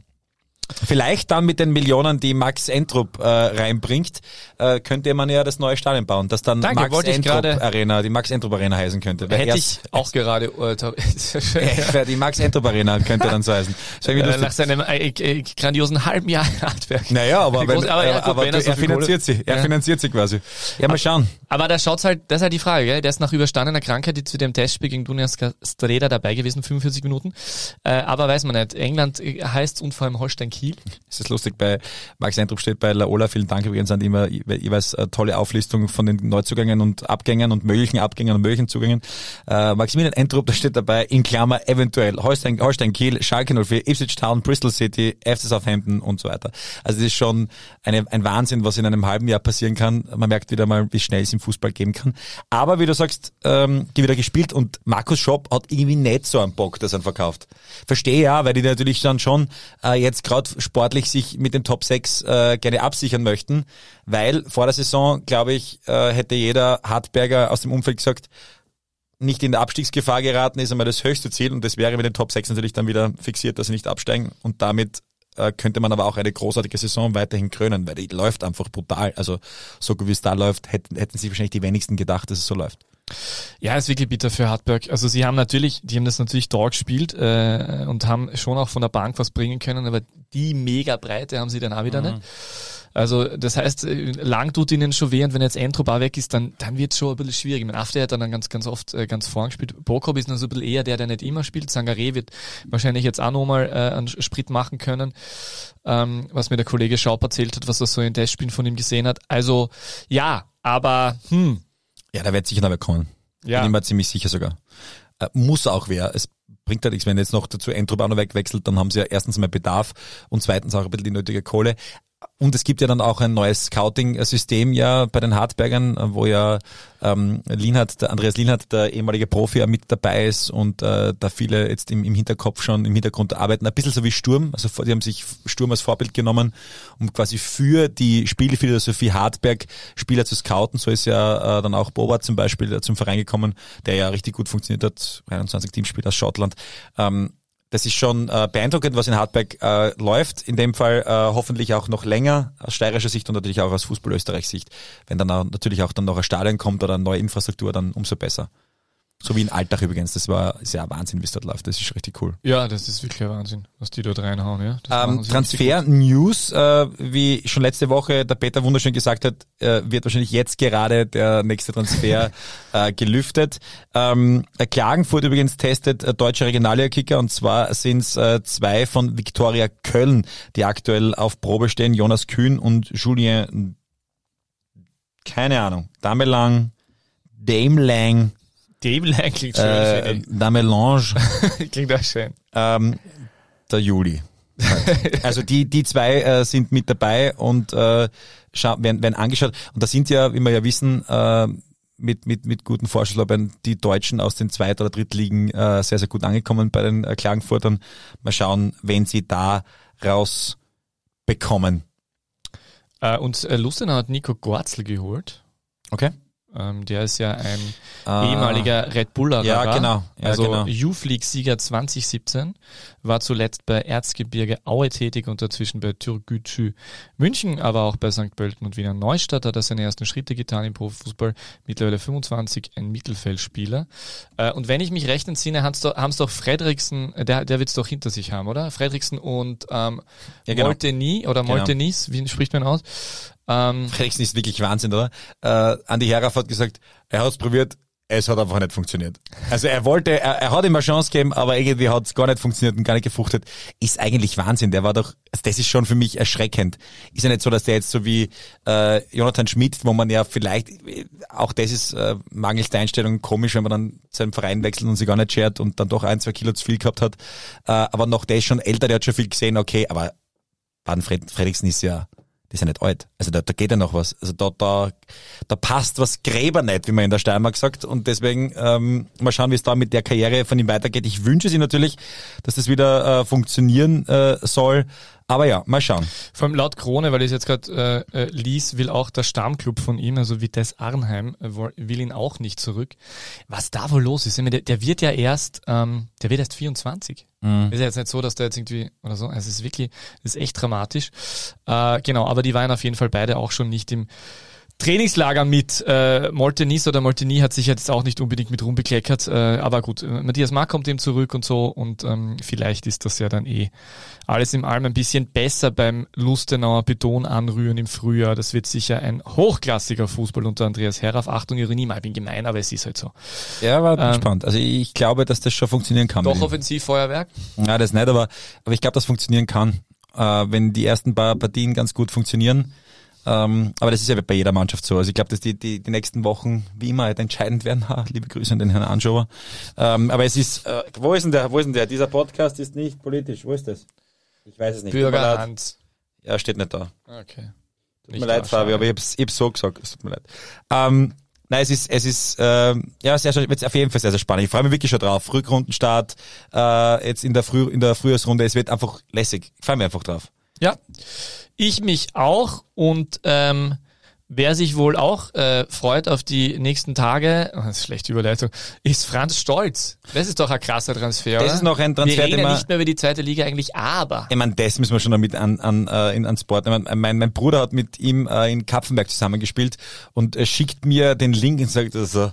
Vielleicht dann mit den Millionen, die Max Entrup äh, reinbringt, äh, könnte man ja das neue Stadion bauen, das dann Danke, Max Entrup Arena, die Max Entrup Arena heißen könnte. Hätte ich auch gerade äh, die Max Entrup Arena könnte dann so heißen. Äh, nach seinem äh, äh, grandiosen halben Jahr Handwerk. Naja, aber, wenn, aber, ja, gut, aber wenn er, so er finanziert sie, er ja. finanziert sie quasi. Ja, mal schauen. Aber da schaut's halt, das ist halt die Frage, gell? der ist nach überstandener Krankheit zu dem Testspiel gegen Dunjas Streda dabei gewesen, 45 Minuten. Äh, aber weiß man nicht, England heißt und vor allem Holstein Kiel. Ist das lustig, bei Max Eindruck steht bei Laola, vielen Dank übrigens an immer jeweils eine tolle Auflistung von den Neuzugängen und Abgängen und möglichen Abgängen und möglichen Zugängen. Äh, Maximilian Eindruck, da steht dabei in Klammer eventuell Holstein, Holstein Kiel, Schalke 04, Ipswich Town, Bristol City, FC Southampton und so weiter. Also das ist schon eine, ein Wahnsinn, was in einem halben Jahr passieren kann. Man merkt wieder mal, wie schnell es im Fußball gehen kann. Aber wie du sagst, ähm, die wieder gespielt und Markus Schopp hat irgendwie nicht so einen Bock, dass er verkauft. Verstehe ja, weil die natürlich dann schon äh, jetzt gerade sportlich sich mit den Top 6 äh, gerne absichern möchten, weil vor der Saison, glaube ich, äh, hätte jeder Hartberger aus dem Umfeld gesagt, nicht in der Abstiegsgefahr geraten ist einmal das höchste Ziel und das wäre mit den Top 6 natürlich dann wieder fixiert, dass sie nicht absteigen und damit äh, könnte man aber auch eine großartige Saison weiterhin krönen, weil die läuft einfach brutal. Also so wie es da läuft, hätten, hätten sich wahrscheinlich die wenigsten gedacht, dass es so läuft. Ja, ist wirklich bitter für Hartberg. Also sie haben natürlich, die haben das natürlich da gespielt äh, und haben schon auch von der Bank was bringen können, aber die mega Breite haben sie dann auch wieder mhm. nicht. Also das heißt, äh, lang tut ihnen schon weh und wenn jetzt Entrup auch weg ist, dann, dann wird es schon ein bisschen schwierig. Mein After hat dann ganz, ganz oft äh, ganz vorn gespielt. Bokop ist dann so ein bisschen eher der, der nicht immer spielt. Sangare wird wahrscheinlich jetzt auch nochmal äh, einen Sprit machen können, ähm, was mir der Kollege Schaub erzählt hat, was er so in Testspielen von ihm gesehen hat. Also ja, aber hm, ja, da wird sicher noch wer kommen. Ja. Bin ich mir ziemlich sicher sogar. Äh, muss auch wer. Es bringt ja nichts, wenn jetzt noch dazu Entrup auch noch wegwechselt, dann haben sie ja erstens mal Bedarf und zweitens auch ein bisschen die nötige Kohle. Und es gibt ja dann auch ein neues Scouting-System ja bei den Hartbergern, wo ja ähm, Lienhardt, der Andreas Lienhardt, der ehemalige Profi, ja mit dabei ist und äh, da viele jetzt im, im Hinterkopf schon im Hintergrund arbeiten. Ein bisschen so wie Sturm, also die haben sich Sturm als Vorbild genommen, um quasi für die Spielphilosophie Hartberg Spieler zu scouten. So ist ja äh, dann auch Boba zum Beispiel zum Verein gekommen, der ja richtig gut funktioniert hat, 21 Teamspieler aus Schottland. Ähm, das ist schon äh, beeindruckend, was in Hartberg äh, läuft. In dem Fall äh, hoffentlich auch noch länger aus steirischer Sicht und natürlich auch aus Fußball Österreich Sicht. Wenn dann auch, natürlich auch dann noch ein Stadion kommt oder eine neue Infrastruktur, dann umso besser. So wie in Alltag übrigens. Das war sehr Wahnsinn, wie es dort läuft. Das ist richtig cool. Ja, das ist wirklich Wahnsinn, was die dort reinhauen. Ja. Ähm, Transfer News, äh, wie schon letzte Woche der Peter wunderschön gesagt hat, äh, wird wahrscheinlich jetzt gerade der nächste Transfer äh, gelüftet. Ähm, Klagenfurt übrigens testet äh, deutsche Regionalliga-Kicker und zwar sind es äh, zwei von Viktoria Köln, die aktuell auf Probe stehen. Jonas Kühn und Julien, keine Ahnung, Damelang, Damelang, Dämlein klingt schön. Äh, der Melange. klingt auch schön. Ähm, der Juli. also die, die zwei äh, sind mit dabei und äh, werden, werden angeschaut. Und da sind ja, wie wir ja wissen, äh, mit, mit, mit guten Vorschusslorbeeren die Deutschen aus den Zweit- oder Drittligen äh, sehr, sehr gut angekommen bei den äh, Klagenfurtern. Mal schauen, wenn sie da rausbekommen. Äh, und äh, Lustenau hat Nico Gorzl geholt. Okay Ähm, der ist ja ein ah. ehemaliger Red Buller. Ja, genau. Ja, also genau. Youth League Sieger 2017, war zuletzt bei Erzgebirge Aue tätig und dazwischen bei Türkgücü München, aber auch bei St. Pölten und Wiener Neustadt hat er seine ersten Schritte getan im Profifußball. Mittlerweile 25, ein Mittelfeldspieler. Äh, und wenn ich mich recht entsinne, haben es doch Fredriksen, äh, der, der wird es doch hinter sich haben, oder? Fredriksen und ähm, ja, genau. Molteni oder genau. Moltenis, genau. wie spricht man aus? Ähm, Frederiksen ist wirklich Wahnsinn, oder? Äh, Andi Herraff hat gesagt, er hat es probiert, es hat einfach nicht funktioniert. Also er wollte, er, er hat eine Chance gegeben, aber irgendwie hat es gar nicht funktioniert und gar nicht gefruchtet. Ist eigentlich Wahnsinn. Der war doch, also das ist schon für mich erschreckend. Ist ja nicht so, dass der jetzt so wie äh, Jonathan Schmidt, wo man ja vielleicht, auch das ist äh, mangels der Einstellung komisch, wenn man dann seinen Verein wechselt und sich gar nicht schert und dann doch ein, zwei Kilo zu viel gehabt hat. Äh, aber noch der ist schon älter, der hat schon viel gesehen, okay, aber Baden Fredriksen ist ja die sind nicht alt. Also da, da geht ja noch was. Also da, da, da passt was Gräber nicht, wie man in der Steiermark sagt. Und deswegen ähm, mal schauen, wie es da mit der Karriere von ihm weitergeht. Ich wünsche sie natürlich, dass das wieder äh, funktionieren äh, soll. Aber ja, mal schauen. Vor allem laut Krone, weil ich es jetzt gerade äh, äh, lies, will auch der Stammclub von ihm, also Vitesse Arnheim, äh, will ihn auch nicht zurück. Was da wohl los ist, der, der wird ja erst, ähm, der wird erst 24. Mhm. Ist ja jetzt nicht so, dass der jetzt irgendwie oder so. Es ist wirklich, es ist echt dramatisch. Äh, genau, aber die waren auf jeden Fall beide auch schon nicht im Trainingslager mit äh, Moltenis oder Molteni hat sich jetzt auch nicht unbedingt mit rumbekleckert, äh, aber gut, Matthias Mark kommt eben zurück und so und ähm, vielleicht ist das ja dann eh alles im allem ein bisschen besser beim Lustenauer Beton anrühren im Frühjahr. Das wird sicher ein hochklassiger Fußball unter Andreas Herraff. Achtung, Ironie, mal, ich bin gemein, aber es ist halt so. Ja, war ähm, spannend. Also ich glaube, dass das schon funktionieren kann. Doch Offensivfeuerwerk? Ja, das nicht, aber, aber ich glaube, das funktionieren kann. Äh, wenn die ersten paar Partien ganz gut funktionieren, ähm, aber das ist ja bei jeder Mannschaft so. Also ich glaube, dass die, die, die nächsten Wochen wie immer halt entscheidend werden. Ha, liebe Grüße an den Herrn Anschauer. Ähm, aber es ist, äh, wo ist denn der, wo ist denn der? Dieser Podcast ist nicht politisch. Wo ist das? Ich weiß es nicht. Bürgerhand. Ja, steht nicht da. Okay. Tut nicht mir leid, Fabi, aber ich hab's, ich hab's so gesagt. Es tut mir leid. Ähm, Nein, es ist, es ist ähm, ja sehr, wird auf jeden Fall sehr, sehr spannend. Ich freue mich wirklich schon drauf. Rückrundenstart äh, jetzt in der Früh, in der Frühjahrsrunde. Es wird einfach lässig. Ich freue mich einfach drauf. Ja, ich mich auch und ähm, Wer sich wohl auch äh, freut auf die nächsten Tage, oh, das ist schlechte Überleitung, ist Franz Stolz. Das ist doch ein krasser Transfer. Das oder? ist noch ein Transfer. Wir reden ja nicht mehr über die zweite Liga eigentlich, aber. Ich meine, das müssen wir schon noch mit an, an, äh, in, an Sport. Ich mein, mein, Bruder hat mit ihm äh, in Kapfenberg zusammengespielt und er schickt mir den Link und sagt, also,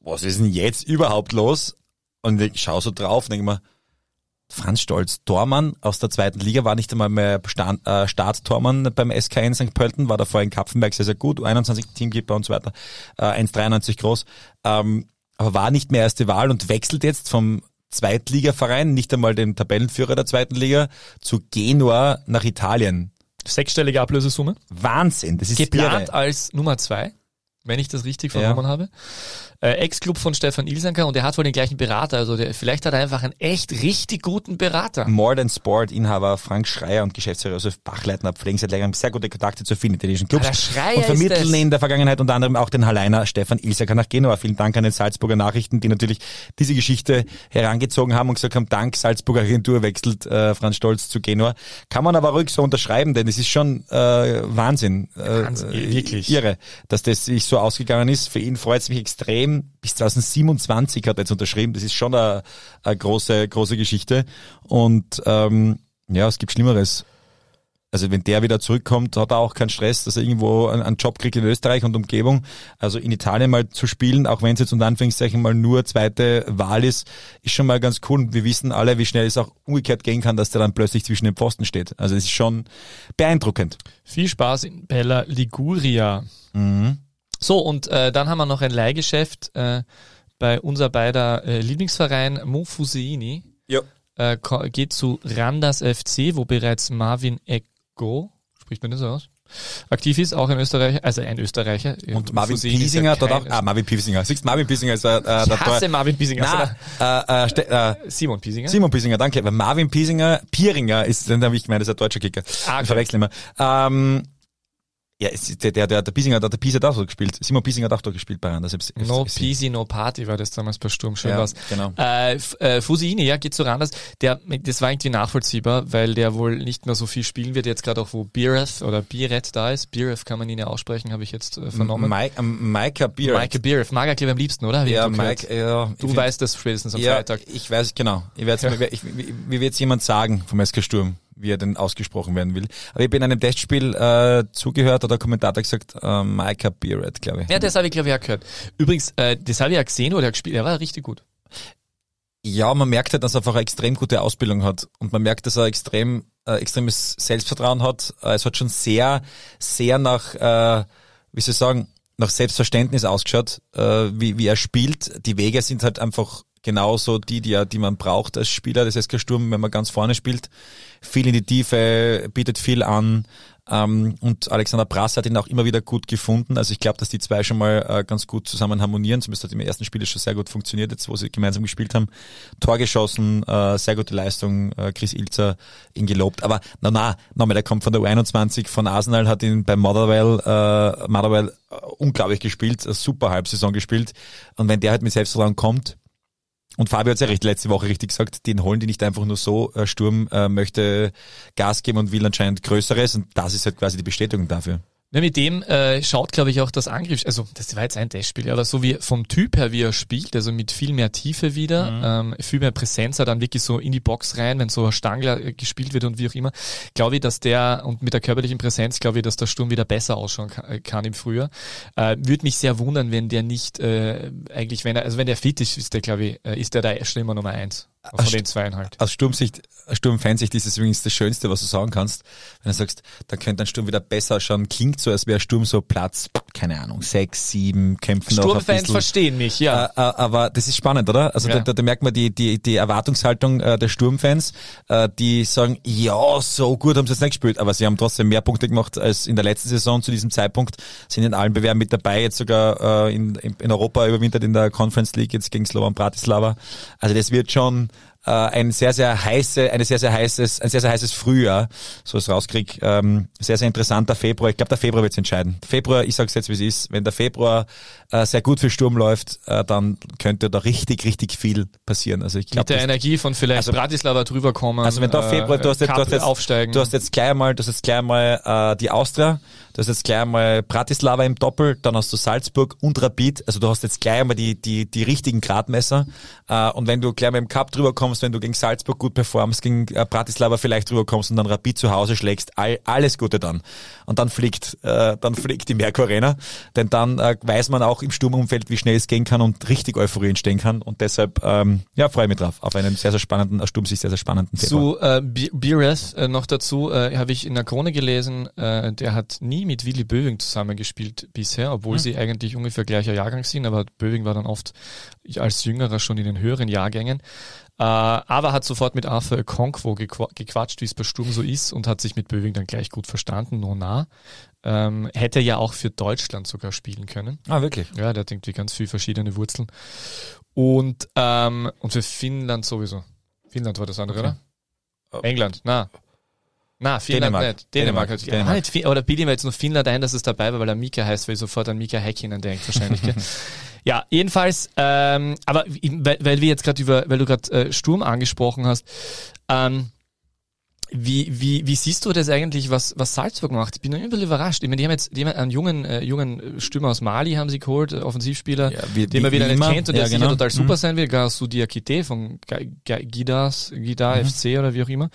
was ist denn jetzt überhaupt los? Und ich schaue so drauf und denke mir, Franz Stolz, Tormann aus der zweiten Liga, war nicht einmal mehr Stand, äh, Starttormann beim SK in St. Pölten, war davor in Kapfenberg sehr, sehr gut, 21 Teamkeeper und so weiter, äh, 1,93 groß, ähm, aber war nicht mehr erste Wahl und wechselt jetzt vom Zweitligaverein, nicht einmal dem Tabellenführer der zweiten Liga, zu Genua nach Italien. Sechsstellige Ablösesumme. Wahnsinn, das ist Geplant irre. als Nummer zwei, wenn ich das richtig vernommen ja. habe äh, Ex-Club von Stefan Ilsanker und er hat wohl den gleichen Berater. Also der, vielleicht hat er einfach einen echt richtig guten Berater. More Than Sport Inhaber Frank Schreier und Geschäftsführer Josef Bachleitner pflegen seit längerem sehr gute Kontakte zu vielen italienischen Clubs und vermitteln in der Vergangenheit unter anderem auch den Halleiner Stefan Ilsanker nach Genua. Vielen Dank an den Salzburger Nachrichten, die natürlich diese Geschichte herangezogen haben und gesagt haben, dank Salzburger Agentur wechselt äh, Franz Stolz zu Genua. Kann man aber ruhig so unterschreiben, denn es ist schon äh, Wahnsinn. Äh, Wahnsinn, wirklich. Irre, dass das sich so ausgegangen ist. Für ihn freut es mich extrem unterschrieben, bis 2027 hat er jetzt unterschrieben. Das ist schon eine, eine große, große Geschichte. Und ähm, ja, es gibt Schlimmeres. Also wenn der wieder zurückkommt, hat er auch keinen Stress, dass er irgendwo einen, Job kriegt in Österreich und Umgebung. Also in Italien mal zu spielen, auch wenn es jetzt unter Anführungszeichen mal nur zweite Wahl ist, ist schon mal ganz cool. Und wir wissen alle, wie schnell es auch umgekehrt gehen kann, dass der dann plötzlich zwischen den Pfosten steht. Also es ist schon beeindruckend. Viel Spaß in Bella Liguria. Mhm. So, und äh, dann haben wir noch ein Leihgeschäft äh, bei unser beider äh, Lieblingsverein Mofuseini. Ja. Äh, geht zu Randers FC, wo bereits Marvin Ego, spricht man das aus? Aktiv ist, auch ein Österreicher, also ein Österreicher. Und Marvin Piesinger dort auch, ah, Marvin Piesinger. Siehst Marvin Piesinger ist äh, äh der Ich hasse Marvin Piesinger. Na, äh, äh, äh, Simon Piesinger. Simon Piesinger, danke. Weil Marvin Piesinger, Pieringer ist, den habe ich gemeint, ist ein deutscher Kicker. Ah, okay. Ich verwechsel immer. Ähm, Ja, es, der, der, der, der Piesinger, der, der Piese hat auch so gespielt. Simon Piesinger hat auch da gespielt bei. Selbst, no Peasy, no Party war das damals bei Sturm. Schön ja, was. Genau. Äh, äh, Fusini, ja, geht so anders. Der, das war irgendwie nachvollziehbar, weil der wohl nicht mehr so viel spielen wird. Jetzt gerade auch, wo Bireth oder Biret da ist. Bireth kann man ihn ja aussprechen, habe ich jetzt äh, vernommen. Mike, ähm, Micah Bireth. Mike Bireth. Mag er am liebsten, oder? Ja, Mike, ja. Du weißt das spätestens am ja, Freitag. Ich weiß, genau. Ich werd's, ja. ich, wie wird jemand sagen vom SK Sturm? Wie er denn ausgesprochen werden will. Aber ich bin in einem Testspiel äh, zugehört, oder der Kommentator gesagt, äh, Micah Beard, glaube ich. Ja, das habe ich, glaube ich, auch gehört. Übrigens, äh, das habe ich ja gesehen, oder er gespielt, er war richtig gut. Ja, man merkt halt, dass er einfach eine extrem gute Ausbildung hat. Und man merkt, dass er extrem, äh, extremes Selbstvertrauen hat. Äh, es hat schon sehr, sehr nach, äh, wie soll ich sagen, nach Selbstverständnis ausgeschaut, äh, wie, wie er spielt. Die Wege sind halt einfach genauso die, die, die man braucht als Spieler des SK Sturm, wenn man ganz vorne spielt. Viel in die Tiefe, bietet viel an. Ähm, und Alexander Brass hat ihn auch immer wieder gut gefunden. Also ich glaube, dass die zwei schon mal äh, ganz gut zusammen harmonieren. Zumindest hat im ersten Spiel schon sehr gut funktioniert, jetzt wo sie gemeinsam gespielt haben. Tor geschossen, äh, sehr gute Leistung, äh, Chris Ilzer ihn gelobt. Aber na na, nochmal, der kommt von der U21 von Arsenal, hat ihn bei Motherwell, äh, Motherwell äh, unglaublich gespielt, eine super Halbsaison gespielt. Und wenn der halt mit Selbstvertrauen kommt, und Fabio hat ja recht, letzte Woche richtig gesagt, den holen die nicht einfach nur so. Äh, Sturm äh, möchte Gas geben und will anscheinend Größeres und das ist halt quasi die Bestätigung dafür. Ja, mit dem äh, schaut, glaube ich, auch das Angriff, also das war jetzt ein Testspiel, aber so wie vom Typ her, wie er spielt, also mit viel mehr Tiefe wieder, mhm. ähm, viel mehr Präsenz, er dann wirklich so in die Box rein, wenn so ein Stangler äh, gespielt wird und wie auch immer, glaube ich, dass der, und mit der körperlichen Präsenz, glaube ich, dass der Sturm wieder besser ausschauen kann, äh, kann im Frühjahr. Äh, Würde mich sehr wundern, wenn der nicht, äh, eigentlich, wenn er, also wenn der fit ist, ist der, glaube ich, äh, ist der da Stürmer Nummer eins. Von den zwei halt. Aus Sturmsicht, Sturmfansicht ist es übrigens das Schönste, was du sagen kannst. Wenn du sagst, da könnte ein Sturm wieder besser schauen. Klingt so, als wäre Sturm so Platz, keine Ahnung, sechs, sieben, kämpfen noch ein bisschen. verstehen mich, ja. Äh, äh, aber das ist spannend, oder? Also ja. da, da, merkt man die, die, die Erwartungshaltung äh, der Sturmfans, die sagen, ja, so gut haben sie jetzt nicht gespielt, aber sie haben trotzdem mehr Punkte gemacht als in der letzten Saison zu diesem Zeitpunkt, sind in allen Bewerben mit dabei, jetzt sogar in, in Europa überwintert in der Conference League, jetzt gegen Slovan Bratislava. Also das wird schon äh, ein sehr, sehr heiße, eine sehr, sehr heißes, ein sehr, sehr heißes Frühjahr, so es rauskrieg. Ähm, sehr, sehr interessanter Februar. Ich glaube, der Februar wird's entscheiden. Februar, ich sag's jetzt, wie es ist. Wenn der Februar äh, sehr gut für Sturm läuft, äh, dann könnte da richtig, richtig viel passieren. Also ich glaube, mit der Energie von vielleicht also, Bratislava drüber kommen. Also wenn da Februar, du hast, jetzt, du hast jetzt, aufsteigen. du hast jetzt gleich mal, du hast jetzt gleich mal äh, die Austria, du hast jetzt gleich mal Bratislava im Doppel, dann hast du Salzburg und Rapid. Also du hast jetzt gleich mal die die die richtigen Gradmesser. Äh, und wenn du gleich mal im Cup drüber kommst, wenn du gegen Salzburg gut performst, gegen äh, Bratislava vielleicht drüber kommst und dann Rapid zu Hause schlägst, all, alles Gute dann. Und dann fliegt, äh, dann fliegt die Merkur Arena, denn dann äh, weiß man auch im Sturmumfeld, wie schnell es gehen kann und richtig Euphorie entstehen kann. Und deshalb, ähm, ja, freue ich mich drauf auf einen sehr, sehr spannenden, aus Sturmsicht sehr, sehr spannenden Februar. Zu äh, Bireth äh, noch dazu, äh, habe ich in der Krone gelesen, äh, der hat nie mit Willy Böwing zusammengespielt bisher, obwohl hm. sie eigentlich ungefähr gleicher Jahrgang sind, aber Böwing war dann oft als Jüngerer schon in den höheren Jahrgängen. Äh, aber hat sofort mit Arthur Konkwo gequatscht, wie es bei Sturm so ist und hat sich mit Böwing dann gleich gut verstanden, no nah. Ähm, hätte ja auch für Deutschland sogar spielen können. Ah, wirklich? Ja, der hat irgendwie ganz viele verschiedene Wurzeln. Und, ähm, und für Finnland sowieso. Finnland war das andere, okay. oder? England, na. Na, Finnland Dänemark. nicht. Dänemark, Dänemark, Dänemark. Ah, nicht, oder bilden wir jetzt noch Finnland ein, dass es dabei war, weil er Mika heißt, weil ich sofort an Mika Häkkinen denkt wahrscheinlich. Ja, jedenfalls, ähm, aber weil, weil wir jetzt gerade über, weil du gerade äh, Sturm angesprochen hast, ähm, wie, wie, wie siehst du das eigentlich, was, was Salzburg macht? Ich bin ein bisschen überrascht. Ich meine, die haben jetzt die haben einen jungen, äh, jungen Stürmer aus Mali haben sie geholt, äh, Offensivspieler, ja, wie, den man wieder nicht kennt und der ja, sicher genau. total super mhm. sein wird. Gasu Diakite von Gidas, Gida mhm. FC oder wie auch immer.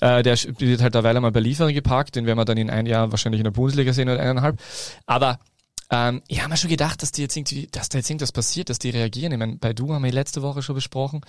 Äh, der wird halt derweil einmal bei Liefering geparkt, den werden wir dann in ein Jahr wahrscheinlich in der Bundesliga sehen oder eineinhalb. Aber ähm, ich habe mir schon gedacht, dass die jetzt irgendwie, dass da jetzt irgendwas passiert, dass die reagieren. Ich meine, bei Du haben wir letzte Woche schon besprochen.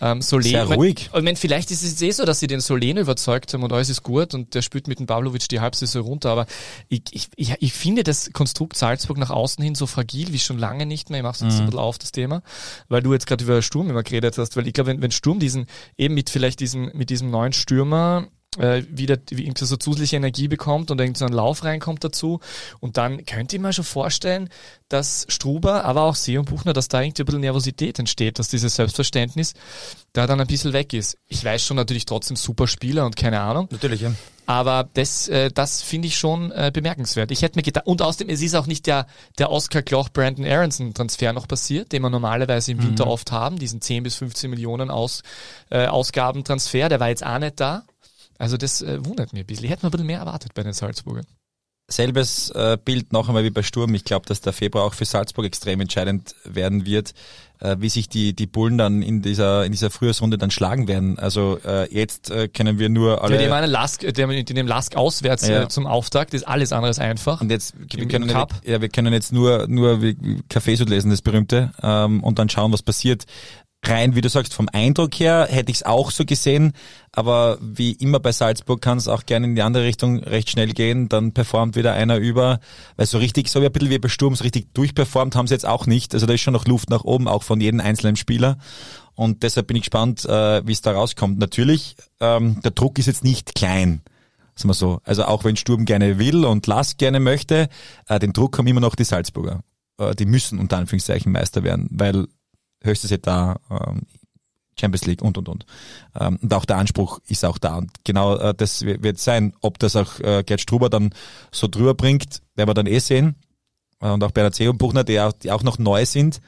Ähm, Solen, Sehr ruhig. Ich meine, vielleicht ist es eh so, dass sie den Solen überzeugt haben und alles ist gut und der spielt mit dem Pavlovic die Halbsaison runter. Aber ich, ich, ich, ich finde das Konstrukt Salzburg nach außen hin so fragil wie schon lange nicht mehr. Ich mache es jetzt mhm. ein bisschen auf, das Thema, weil du jetzt gerade über Sturm immer geredet hast. Weil ich glaube, wenn, wenn Sturm diesen, eben mit vielleicht diesem, mit diesem neuen Stürmer äh, wieder wie irgendwie so zusätzliche Energie bekommt und irgendwie so ein Lauf reinkommt dazu. Und dann könnte ich mir schon vorstellen, dass Struber, aber auch See und Buchner, dass da irgendwie ein bisschen Nervosität entsteht, dass dieses Selbstverständnis da dann ein bisschen weg ist. Ich weiß schon natürlich trotzdem super Spieler und keine Ahnung. Natürlich, ja. Aber das, äh, das finde ich schon äh, bemerkenswert. Ich hätte mir gedacht, und außerdem, es ist auch nicht der, der Oscar Kloch Brandon Aronson Transfer noch passiert, den wir normalerweise im Winter mhm. oft haben, diesen 10 bis 15 Millionen Aus, äh, Ausgabentransfer, der war jetzt auch nicht da. Also das äh, wundert mich ein bisschen. Ich hätte mir ein bisschen mehr erwartet bei den Salzburgern. Selbes äh, Bild noch einmal wie bei Sturm. Ich glaube, dass der Februar auch für Salzburg extrem entscheidend werden wird, äh, wie sich die die Bullen dann in dieser in dieser Frühjahrsrunde dann schlagen werden. Also äh, jetzt äh, können wir nur alle. Ja, die meinen Lask, die, die nehmen Lask auswärts ja. äh, zum Auftakt. ist alles andere als einfach. Und jetzt wir können ja, wir können jetzt nur nur wie Kaffeesud lesen, das berühmte, ähm, und dann schauen, was passiert rein, wie du sagst, vom Eindruck her hätte ich es auch so gesehen, aber wie immer bei Salzburg kann es auch gerne in die andere Richtung recht schnell gehen, dann performt wieder einer über, weil so richtig, so wie ein bisschen wie bei Sturm, so richtig durchperformt haben sie jetzt auch nicht, also da ist schon noch Luft nach oben, auch von jedem einzelnen Spieler und deshalb bin ich gespannt, äh, wie es da rauskommt. Natürlich, ähm, der Druck ist jetzt nicht klein, sagen wir so, also auch wenn Sturm gerne will und Lass gerne möchte, äh, den Druck haben immer noch die Salzburger. Äh, die müssen unter Anführungszeichen Meister werden, weil höchstes Etat, ähm, Champions League und und und. Ähm, und auch der Anspruch ist auch da. Und genau äh, das wird sein. Ob das auch äh, Gerd Struber dann so drüber bringt, werden wir dann eh sehen. Äh, und auch Bernhard C. und Buchner, die auch, die auch noch neu sind.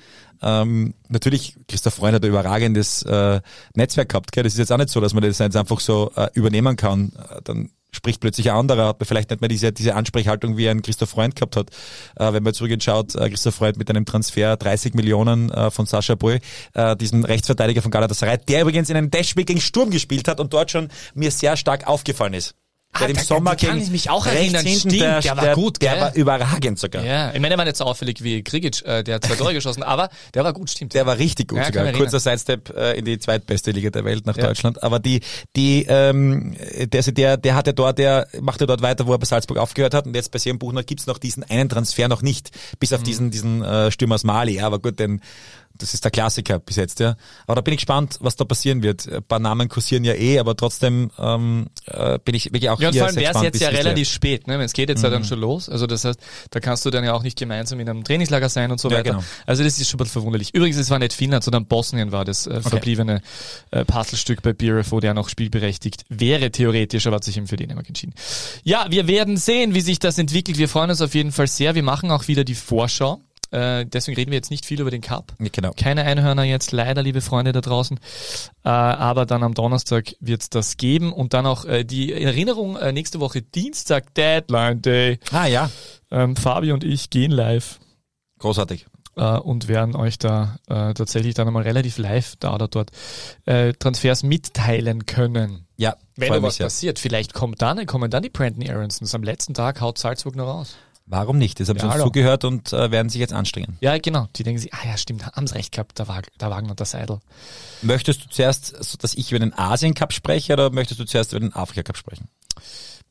Ähm, natürlich, Christoph Freund hat ein überragendes äh, Netzwerk gehabt. Gell? Das ist jetzt auch nicht so, dass man das jetzt einfach so äh, übernehmen kann. Dann spricht plötzlich ein anderer, hat man vielleicht nicht mehr diese, diese Ansprechhaltung, wie ein Christoph Freund gehabt hat. Äh, wenn man zurückschaut, äh, Christoph Freund mit einem Transfer 30 Millionen äh, von Sascha Boy, äh, diesen Rechtsverteidiger von Galatasaray, der übrigens in einem Testspiel gegen Sturm gespielt hat und dort schon mir sehr stark aufgefallen ist. Der ah, im Sommer kann ich mich auch erinnern. Stimmt, der, der war gut, der, der war überragend sogar. Ja, ich meine, der war nicht so auffällig wie Krigic, äh, der hat zwei Tore geschossen, aber der war gut, stimmt. Der war richtig gut ja, sogar. Kurzer Sidestep äh, in die zweitbeste Liga der Welt nach ja. Deutschland. Aber die, die, ähm, der, der, der hatte dort, der machte dort weiter, wo er bei Salzburg aufgehört hat. Und jetzt bei Sean Buchner gibt's noch diesen einen Transfer noch nicht, bis auf mhm. diesen, diesen äh, Stürmer aus Mali. Ja, aber gut, den das ist der Klassiker bis jetzt, ja. Aber da bin ich gespannt, was da passieren wird. Ein paar Namen kursieren ja eh, aber trotzdem ähm, äh, bin ich wirklich auch ja, und hier vor allem wäre es jetzt ja relativ spät, ne? Es geht jetzt mhm. ja dann schon los. Also das heißt, da kannst du dann ja auch nicht gemeinsam in einem Trainingslager sein und so ja, weiter. Genau. Also das ist schon ein bisschen verwunderlich. Übrigens, es war nicht Finnland, sondern Bosnien war das äh, verbliebene äh, Puzzlestück bei BRFO, der noch spielberechtigt wäre, theoretisch, aber hat sich eben für Dänemark entschieden. Ja, wir werden sehen, wie sich das entwickelt. Wir freuen uns auf jeden Fall sehr. Wir machen auch wieder die Vorschau. Äh, deswegen reden wir jetzt nicht viel über den Cup. Genau. Keine Einhörner jetzt, leider, liebe Freunde da draußen. Äh, aber dann am Donnerstag wird es das geben und dann auch äh, die Erinnerung äh, nächste Woche Dienstag, Deadline Day. Ah ja. Ähm, Fabi und ich gehen live. Großartig. Äh, und werden euch da äh, tatsächlich dann einmal relativ live da oder dort äh, Transfers mitteilen können. Ja, wenn was passiert, vielleicht kommt dann, kommen dann die Brandon Aronsons. Am letzten Tag haut Salzburg noch raus. Warum nicht? Das haben ja, sie uns zugehört und äh, werden sich jetzt anstrengen. Ja, genau. Die denken sich, ah ja, stimmt, haben sie recht gehabt, der, Wag der Wagner der Seidel. Möchtest du zuerst, dass ich über den Asien Cup spreche oder möchtest du zuerst über den Afrika Cup sprechen?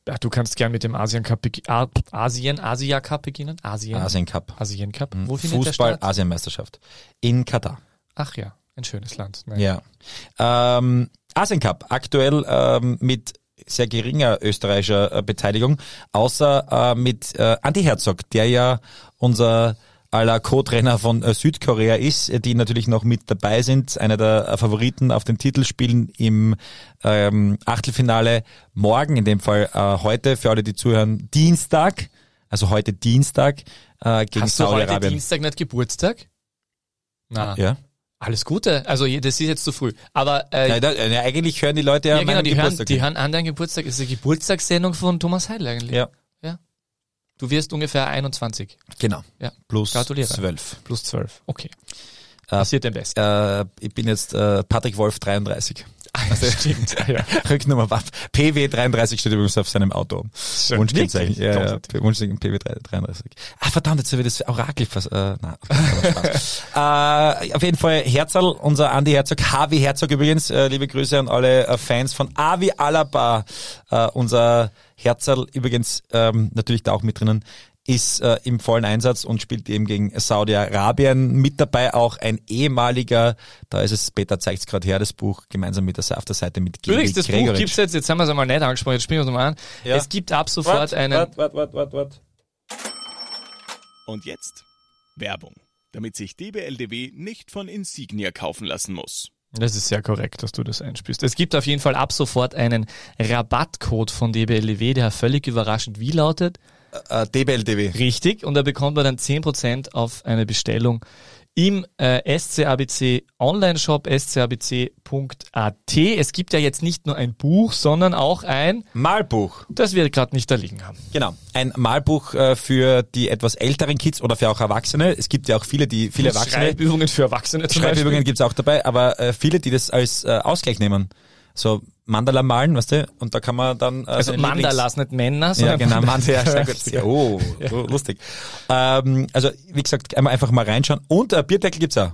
Ja, du kannst gern mit dem Asien Cup Asien Asia Cup beginnen. Asien Asien Cup. Asien Cup. Mhm. Wo findet Fußball? Asienmeisterschaft in Katar. Ach ja, ein schönes Land. Nein. Ja. Ähm, Asien Cup aktuell ähm, mit sehr geringer österreichischer äh, Beteiligung, außer äh, mit äh, Andy Herzog, der ja unser aller Co-Trainer von äh, Südkorea ist, die natürlich noch mit dabei sind, einer der äh, Favoriten auf den Titelspielen im ähm, Achtelfinale morgen, in dem Fall äh, heute, für alle, die zuhören, Dienstag, also heute Dienstag äh, gegen Saudi-Arabien. Hast du heute Dienstag nicht Geburtstag? Na. Ja. Alles Gute. Also das ist jetzt zu früh. Aber äh, ja, da, ja, eigentlich hören die Leute ja, ja genau, die Geburtstag. Hören, die hören an deinen Geburtstag. Das ist eine Geburtstagssendung von Thomas Heidel eigentlich. Ja. Ja. Du wirst ungefähr 21. Genau. Ja. Plus Gratuliere. 12. Plus 12. Okay. Äh, Passiert dem Besten. Äh, ich bin jetzt äh, Patrick Wolf 33. Also, Stimmt, ja. Rücknummer PW 33 steht übrigens auf seinem Auto. Wunschkennzeichen. Ja, ja, Wunschkennzeichen PW 33. Ah, verdammt, jetzt habe ich das Orakel fast, äh, na, äh, auf jeden Fall Herzl, unser Andi Herzog, HW Herzog übrigens, äh, liebe Grüße an alle äh, Fans von Avi Alaba, äh, unser Herzl übrigens ähm, natürlich da auch mit drinnen ist äh, im vollen Einsatz und spielt eben gegen Saudi-Arabien. Mit dabei auch ein ehemaliger, da ist es, Peter zeigt es gerade her, das Buch, gemeinsam mit der, auf der Seite mit Gili Übrigens, das Gregoritsch. Buch gibt's jetzt, jetzt haben wir es einmal nicht angesprochen, jetzt spielen wir es mal an. Ja. Es gibt ab sofort wart, einen... Wart, wart, wart, wart, wart. Und jetzt Werbung, damit sich DBLDW nicht von Insignia kaufen lassen muss. Das ist sehr korrekt, dass du das einspielst. Es gibt auf jeden Fall ab sofort einen Rabattcode von DBLW, der völlig überraschend wie lautet? Äh, DBLDW. Richtig, und da bekommt man dann 10% auf eine Bestellung im äh, SCABC Online-Shop scabc.at. Es gibt ja jetzt nicht nur ein Buch, sondern auch ein Malbuch. Das wir gerade nicht da liegen haben. Genau, ein Malbuch äh, für die etwas älteren Kids oder für auch Erwachsene. Es gibt ja auch viele, die viele Erwachsene. Schreibübungen für Erwachsene zum Schreibübungen Beispiel. gibt's auch dabei, aber äh, viele, die das als äh, Ausgleich nehmen. So Mandala malen, weißt du? Und da kann man dann äh, Also Mandalas, nicht Männer, Ja, sondern genau, Mandala. Ja, sehr gut. Ja. Oh, so lustig. Ähm, also wie gesagt, einmal einfach mal reinschauen. Und äh, Bierdeckel gibt's auch.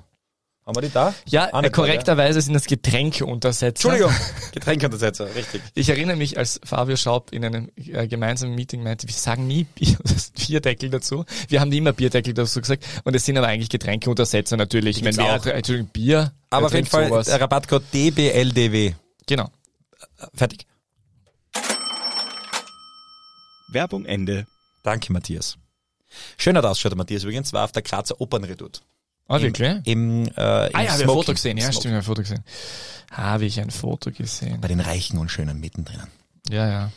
Haben wir die da? Ja, äh, korrekterweise sind das Getränkeuntersetzer. Entschuldigung, Getränkeuntersetzer, richtig. Ich erinnere mich, als Fabio Schaub in einem äh, gemeinsamen Meeting meinte, wir sagen nie Bier, Bierdeckel dazu. Wir haben nie immer Bierdeckel dazu gesagt. Und es sind aber eigentlich Getränkeuntersetzer natürlich. Wenn gibt's wir, auch. äh, Entschuldigung, Bier. Aber auf jeden Fall sowas? der Rabattcode DBLDW. Genau. Fertig. Werbung Ende. Danke, Matthias. Schön hat ausschaut, der Matthias übrigens, war auf der Grazer Opernredoute. Ah, Im- wirklich? Im, äh, im Ah ja, habe ich ein. Foto gesehen. Ja, Smoking. stimmt, ich habe ein Foto gesehen. Habe ich ein Foto gesehen. Bei den Reichen und Schönen mittendrin. Ja, ja.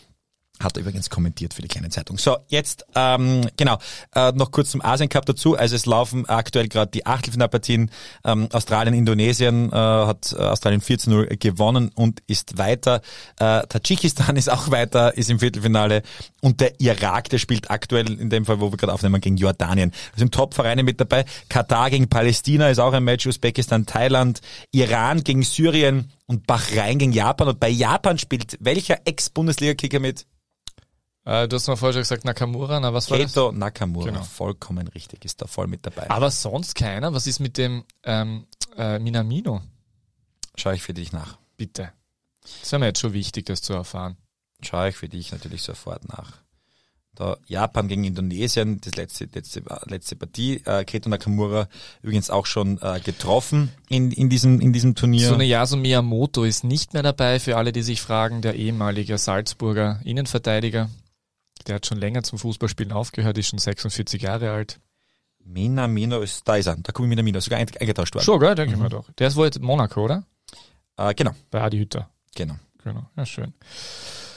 Hat er übrigens kommentiert für die kleine Zeitung. So, jetzt, ähm, genau, äh, noch kurz zum Asien Cup dazu. Also es laufen aktuell gerade die Achtelfinalpartien. Ähm, Australien, Indonesien äh, hat äh, Australien 4 zu 0 gewonnen und ist weiter. Äh, Tadschikistan ist auch weiter, ist im Viertelfinale. Und der Irak, der spielt aktuell in dem Fall, wo wir gerade aufnehmen, gegen Jordanien. Da sind Top-Vereine mit dabei. Katar gegen Palästina ist auch ein Match. Usbekistan, Thailand, Iran gegen Syrien und Bahrain gegen Japan. Und bei Japan spielt welcher Ex-Bundesliga-Kicker mit? Äh, du hast mal vorher schon gesagt Nakamura, na was war das? Keito Nakamura, Genau. vollkommen richtig, ist da voll mit dabei. Aber sonst keiner. Was ist mit dem ähm, äh, Minamino? Schau ich für dich nach. Bitte. Das wäre mir jetzt schon wichtig, das zu erfahren. Schau ich für dich natürlich sofort nach. Da Japan gegen Indonesien, das letzte, letzte, letzte Partie. Äh, Keito Nakamura übrigens auch schon äh, getroffen in, in, diesem, in diesem Turnier. Tsuneyasu Miyamoto ist nicht mehr dabei, für alle, die sich fragen, der ehemalige Salzburger Innenverteidiger. Der hat schon länger zum Fußballspielen aufgehört, ist schon 46 Jahre alt. Minamino ist, da ist er, da kommt Minamino, sogar ein- eingetauscht worden. Schon, gell, denke ich mir doch. Der ist wohl jetzt Monaco, oder? Äh, genau, Bei Adi Hütter. genau. Genau, ja schön.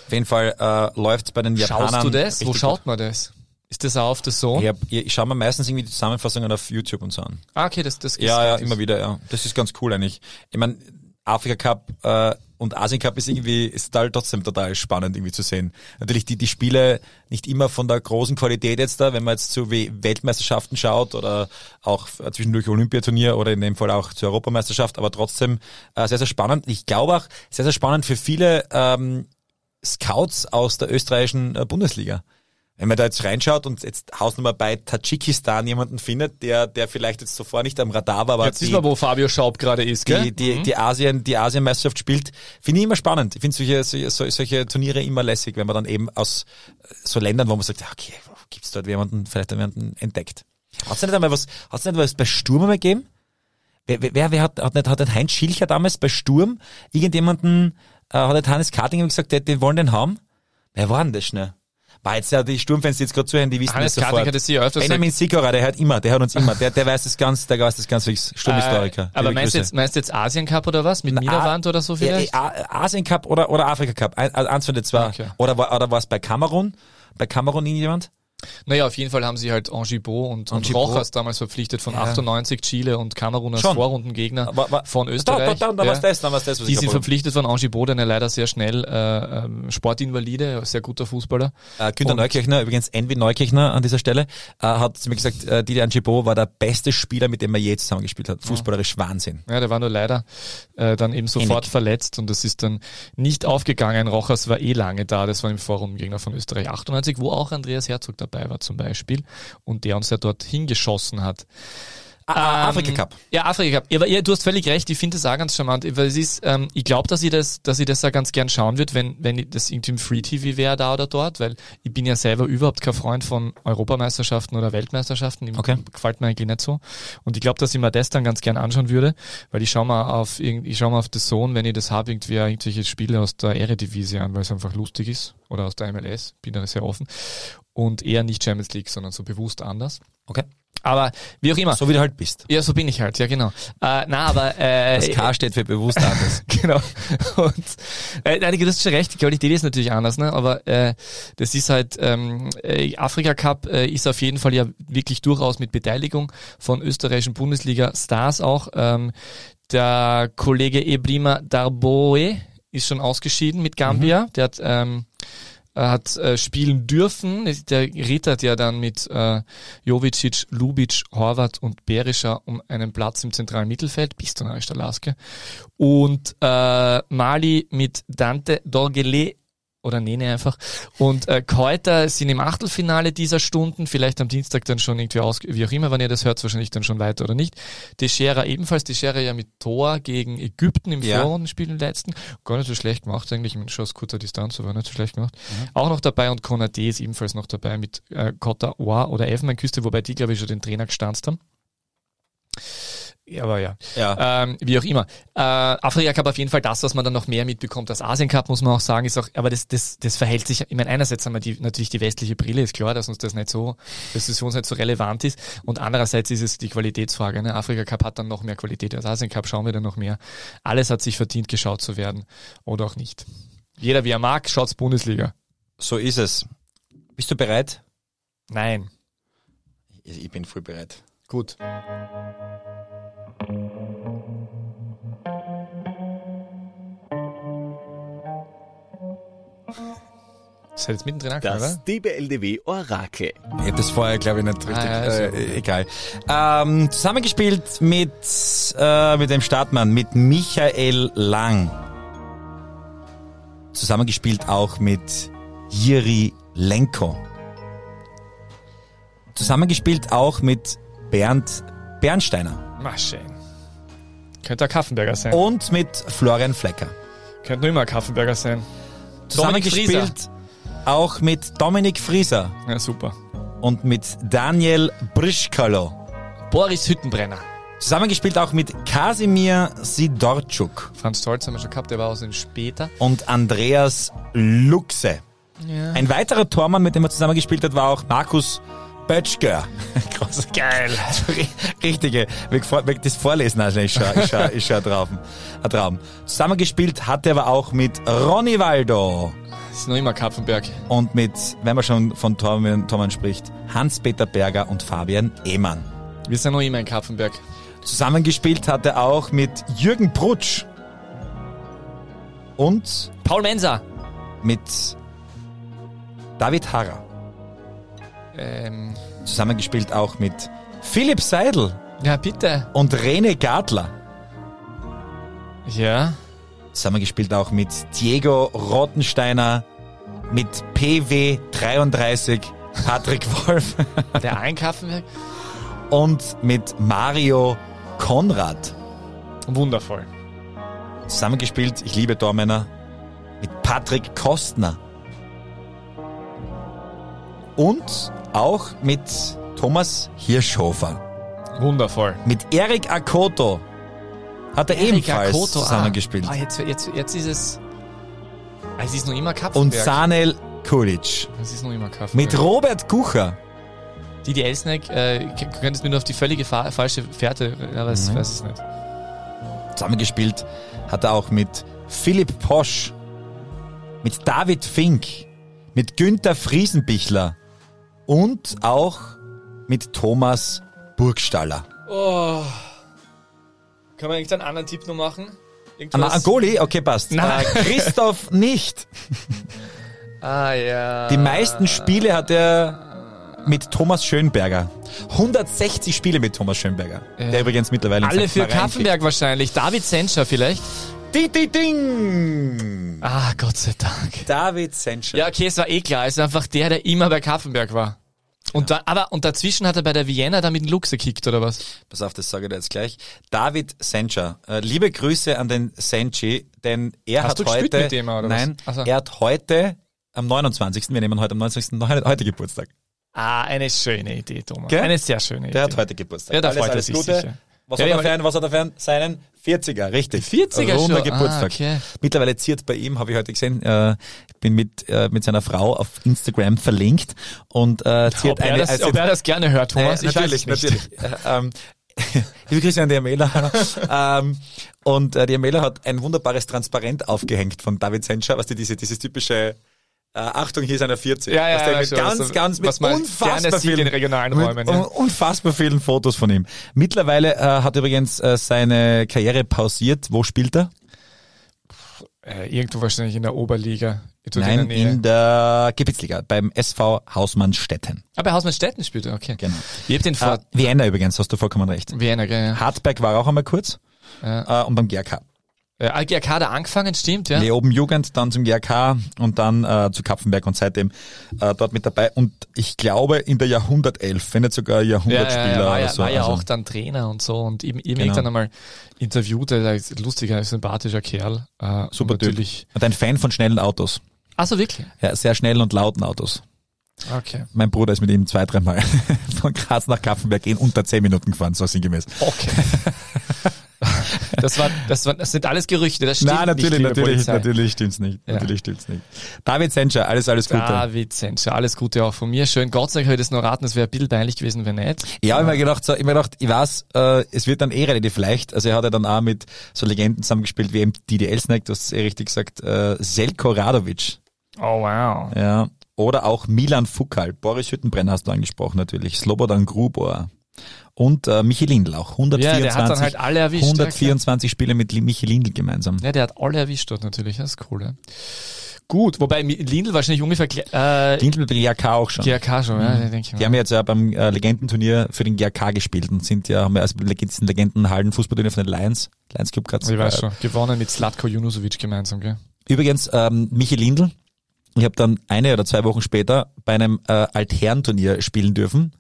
Auf jeden Fall äh, läuft bei den Japanern. Schaust du das? Wo schaut man das? Ist das auch auf der. Zone? Ich, hab, ich, ich schaue mir meistens irgendwie die Zusammenfassungen auf YouTube und so an. Ah, okay, das, das Ja, ja, immer wieder, ja. Das ist ganz cool eigentlich. Ich meine, Afrika Cup äh, und Asien Cup ist irgendwie, ist halt trotzdem total spannend irgendwie zu sehen. Natürlich die, die Spiele nicht immer von der großen Qualität jetzt da, wenn man jetzt zu Weltmeisterschaften schaut oder auch äh, zwischendurch Olympiaturnier oder in dem Fall auch zur Europameisterschaft, aber trotzdem äh, sehr, sehr spannend. Ich glaube auch sehr, sehr spannend für viele ähm, Scouts aus der österreichischen äh, Bundesliga. Wenn man da jetzt reinschaut und jetzt Hausnummer bei Tadschikistan jemanden findet, der, der vielleicht jetzt zuvor nicht am Radar war, aber Jetzt die, wissen wir, wo Fabio Schaub gerade ist, gell? die, die, Mhm. die Asien, die Asienmeisterschaft spielt, finde ich immer spannend. Ich finde solche, solche, solche- Turniere immer lässig, wenn man dann eben aus äh, so Ländern, wo man sagt, ja, okay, gibt's dort jemanden, vielleicht jemanden entdeckt. Hat's nicht einmal was, hat's nicht was bei Sturm einmal gegeben? Wer, wer, wer, wer hat, hat nicht, hat nicht Heinz Schilcher damals bei Sturm irgendjemanden, äh, hat nicht Hannes Karting gesagt, die, die wollen den haben? Wer war denn das schnell? War jetzt ja die Sturmfans, die jetzt gerade zuhören, die wissen Hannes das sofort. hat es ja öfters Benjamin Sikora, der hört immer, der hört uns immer, der, der weiß das ganz, der weiß das ganz fix, Sturmhistoriker. Äh, aber meinst du, jetzt, meinst du jetzt Asien Cup oder was? Mit Niederwand oder so vielleicht? Ja, äh, Asien Cup oder, oder Afrika Cup. Also eins von den zwei. Okay. Oder, war- oder war es bei Kamerun? Bei Kamerun irgendjemand? Naja, auf jeden Fall haben sie halt Angibo und, und Angibo. Rochas damals verpflichtet von Ja. 98 Chile und Kamerun als Schon. Vorrundengegner War, war, von Da, Österreich. da, da, da ja. war's das, war's das, was Die sind verpflichtet von Angibo, der leider sehr schnell äh, ähm, Sportinvalide, sehr guter Fußballer. Äh, Günter Und- Neukirchner, übrigens Envy Neukirchner an dieser Stelle, äh, hat zu mir gesagt, äh, Didi Angibo war der beste Spieler, mit dem er je zusammengespielt hat. Fußballerisch Wahnsinn. Ja, der war nur leider äh, dann eben sofort Ähnlich. verletzt und das ist dann nicht aufgegangen. Rochas war eh lange da, das war im Vorrundengegner von Österreich 98, wo auch Andreas Herzog dabei war zum Beispiel und der uns ja dort hingeschossen hat. Ah, Ähm, Afrika Cup. Ja, Afrika Cup. Ja, aber ihr, du hast völlig recht, ich finde das auch ganz charmant, weil es ist, ähm, ich glaube, dass ich das, dass ich das auch ganz gern schauen wird, wenn, wenn das irgendwie im Free TV wäre da oder dort, weil ich bin ja selber überhaupt kein Freund von Europameisterschaften oder Weltmeisterschaften. Okay. Gefällt mir eigentlich nicht so. Und ich glaube, dass ich mir das dann ganz gern anschauen würde, weil ich schaue mal auf, ich schaue mal auf The Zone, wenn ich das habe, irgendwie irgendwelche Spiele aus der Eredivisie an, weil es einfach lustig ist. Oder aus der MLS, bin da sehr offen. Und eher nicht Champions League, sondern so bewusst anders. Okay. Aber wie auch immer. So wie du halt bist. Ja, so bin ich halt, ja genau. Äh, na, aber äh, Das K steht für bewusst anders. genau. Und äh, nein, du hast schon recht, die Qualität ist natürlich anders, ne? Aber äh, das ist halt ähm, äh, Afrika Cup äh, ist auf jeden Fall ja wirklich durchaus mit Beteiligung von österreichischen Bundesliga-Stars auch. Ähm, der Kollege Ebrima Darboe ist schon ausgeschieden mit Gambia. Der hat ähm, hat äh, spielen dürfen. Der rittert ja dann mit äh, Jovicic, Lubic, Horvath und Berischer um einen Platz im zentralen Mittelfeld, bis zu Stalaske. Und äh, Mali mit Dante Dorgele oder Nene einfach. Und äh, Keuter sind im Achtelfinale dieser Stunden, vielleicht am Dienstag dann schon irgendwie aus, wie auch immer, wenn ihr das hört, wahrscheinlich dann schon weiter oder nicht. Deschera ebenfalls, Deschera ja mit Tor gegen Ägypten im Ja. Vorrundenspiel im letzten. Gar nicht so schlecht gemacht eigentlich, schon aus kurzer Distanz, aber nicht so schlecht gemacht. Auch noch dabei und Konate ist ebenfalls noch dabei mit äh, Cotta Oa oder Elfenbeinküste, wobei die, glaube ich, schon den Trainer gestanzt haben. Ja, aber ja. Ja. Ähm, wie auch immer. Äh, Afrika Cup auf jeden Fall das, was man dann noch mehr mitbekommt als Asien Cup, muss man auch sagen, ist auch, aber das, das, das verhält sich, ich meine, einerseits haben wir die, natürlich die westliche Brille, ist klar, dass uns das nicht so, dass das für uns nicht so relevant ist. Und andererseits ist es die Qualitätsfrage. Ne? Afrika Cup hat dann noch mehr Qualität als Asien Cup, schauen wir dann noch mehr. Alles hat sich verdient, geschaut zu werden. Oder auch nicht. Jeder wie er mag, schaut's Bundesliga. So ist es. Bist du bereit? Nein. Ich ich bin voll bereit. Gut. Das ist jetzt mittendrin angefangen, Das oder? DBLDW Orakel. Ich hätte das vorher, glaube ich, nicht richtig. ja, ist ja äh, egal. Ähm, zusammengespielt mit, äh, mit dem Startmann, mit Michael Lang. Zusammengespielt auch mit Jiri Lenko. Zusammengespielt auch mit Bernd Bernsteiner. Mach schön. Könnte ein Kaffenberger sein. Und mit Florian Flecker. Könnte nur immer ein Kaffenberger sein. Zusammengespielt auch mit Dominik Frieser Ja, super. und mit Daniel Brischkalo. Boris Hüttenbrenner. Zusammengespielt auch mit Kasimir Sidorczuk Franz Stolz haben wir schon gehabt, der war aus dem später. und Andreas Luxe. Ja. Ein weiterer Tormann, mit dem er zusammengespielt hat, war auch Markus Böttger. Groß, Geil. Richtige. Ich vor- wenn ich das vorlesen, also ist schon, ist schon, ist schon ein, Traum, ein Traum. Zusammengespielt hat er aber auch mit Ronny Waldo Das ist noch immer Kapfenberg. und mit, wenn man schon von Tormann, Tormann spricht, Hans-Peter Berger und Fabian Ehmann. Wir sind noch immer in Kapfenberg. Zusammengespielt hat er auch mit Jürgen Brutsch und Paul Menser. mit David Harrer. Ähm, Zusammengespielt auch mit Philipp Seidel ja, bitte. und Rene Gartler. Ja. Zusammengespielt auch mit Diego Rottensteiner, mit PW33 Patrick Wolf Der ein Kapfenberg. und mit Mario Konrad. Wundervoll. Zusammengespielt, ich liebe Tormänner, mit Patrick Kostner. Und auch mit Thomas Hirschhofer. Wundervoll. Mit Erik Akoto hat er ebenfalls Akoto, zusammengespielt. Ah, ah, jetzt, jetzt, jetzt ist es. Ah, Es ist noch immer Und Kapfenberg. Sanel Kulic. Es ist noch immer Kapfenberg. Mit Robert Kucher. Didi Elsneck, äh, könntest mir nur auf die völlige fa falsche Fährte, aber ich Mhm. weiß es nicht. Zusammengespielt hat er auch mit Philipp Posch, mit David Fink, mit Günther Friesenbichler und auch mit Thomas Burgstaller. Oh. Kann man irgendeinen anderen Tipp noch machen? Irgendwas? ein Goalie? Okay, passt. Nein. Äh, Christoph nicht. Ah, ja. Die meisten Spiele hat er mit Thomas Schönberger. 160 Spiele mit Thomas Schönberger. Ja. Der übrigens mittlerweile in Alle für Kaffenberg wahrscheinlich. David Senscher vielleicht? Ding, ding, ding. Ah, Gott sei Dank. David Senscher. Ja, okay, es war eh klar. Es ist einfach der, der immer bei Kaffenberg war. Und da, aber, und dazwischen hat er bei der Vienna da mit dem Lux gekickt, oder was? Pass auf, das sage ich dir jetzt gleich. David Senscher. Äh, liebe Grüße an den Senchi, denn er Hast hat du heute, mit dem, oder was? nein, Ach so. er hat heute am 29. Wir nehmen heute am 29. noch heute Geburtstag. Ah, eine schöne Idee, Thomas. Gell? Eine sehr schöne Idee. Der hat heute Geburtstag. Ja, da Alles, freut er alles sich Gute. sicher. Was, Ja, hat ja, er für einen, was hat er für einen? Seinen 40er, richtig. 40er Runder schon? Geburtstag. Ah, okay. Mittlerweile ziert bei ihm, habe ich heute gesehen, äh, ich bin mit, äh, mit seiner Frau auf Instagram verlinkt und äh, ziert Ob er, eine... das, also- ob er das gerne hört, Thomas, äh, ich weiß es nicht. natürlich. Äh, ähm, Liebe Grüße an die Amela. ähm, und äh, die Amela hat ein wunderbares Transparent aufgehängt von David Senscher, was die diese, dieses typische äh, Achtung, hier ist einer 40. Ja, ja, Was ja, mit schon, ganz, also, ganz, mit was unfassbar sieht in vielen, regionalen mit Räumen, ja. un- unfassbar vielen Fotos von ihm. Mittlerweile äh, hat übrigens äh, seine Karriere pausiert. Wo spielt er? Äh, irgendwo wahrscheinlich in der Oberliga. Nein, in der Nähe. in der Gebietsliga, beim SV Hausmannstetten. Ah, bei Hausmannstetten spielt er, okay. Genau. Ich hab den vor Äh, Vienna übrigens, hast du vollkommen recht. Vienna, ja. Hartberg war auch einmal kurz Ja. äh, und beim GRK. Äh, GRK er angefangen, stimmt, ja. Leoben Jugend, dann zum GRK und dann äh, zu Kapfenberg und seitdem äh, dort mit dabei. Und ich glaube in der Jahrhundertelf, wenn nicht sogar Ja, Jahrhundertspieler ja, ja, war oder ja, so. war ja also, auch dann Trainer und so und eben, eben Genau. irgendwann einmal interviewt, er ein lustiger, sympathischer Kerl. Äh, super und Typ. natürlich. Und ein Fan von schnellen Autos. Ach so, wirklich? Ja, sehr schnellen und lauten Autos. Okay. Mein Bruder ist mit ihm zwei, dreimal von Graz nach Kapfenberg in unter zehn Minuten gefahren, so sinngemäß. Okay. das war, das war, das sind alles Gerüchte, das stimmt Nein, natürlich, nicht, natürlich, Polizei. natürlich stimmt's nicht. Ja. Natürlich stimmt's nicht. David Senscher, alles, alles Gute. David Senscher, alles Gute auch von mir. Schön, Gott sei Dank habe ich das noch raten, das wäre ein bisschen peinlich gewesen, wenn nicht. Ja, ich hab mir gedacht, so, ich mir gedacht, ich weiß, äh, es wird dann eh relativ leicht. Also er hat ja dann auch mit so Legenden zusammengespielt wie eben Didi Elsneck, du hast es eh richtig gesagt, äh, Selko Radovic. Oh wow. Ja. Oder auch Milan Fukal. Boris Hüttenbrenner hast du angesprochen natürlich. Slobodan Grubor. Und äh, Michi Lindl auch. 124, Ja, der hat dann halt alle erwischt. 124 Spiele mit Michi Lindl gemeinsam. Ja, der hat alle erwischt dort natürlich, das ist cool. Ja. Gut, wobei Lindl wahrscheinlich ungefähr äh, Lindl mit dem GRK auch schon. GRK schon, ja, denke ich Die mal. haben jetzt ja beim äh, Legendenturnier für den GRK gespielt und sind ja, haben ja also diesen Legendenhallen Fußballturnier von den Lions, Lions Club Graz. Ich weiß äh, schon, gewonnen mit Slatko Junusovic gemeinsam, gell? Übrigens, ähm, Michi Lindl, ich habe dann eine oder zwei Wochen später bei einem äh, Altherrenturnier spielen dürfen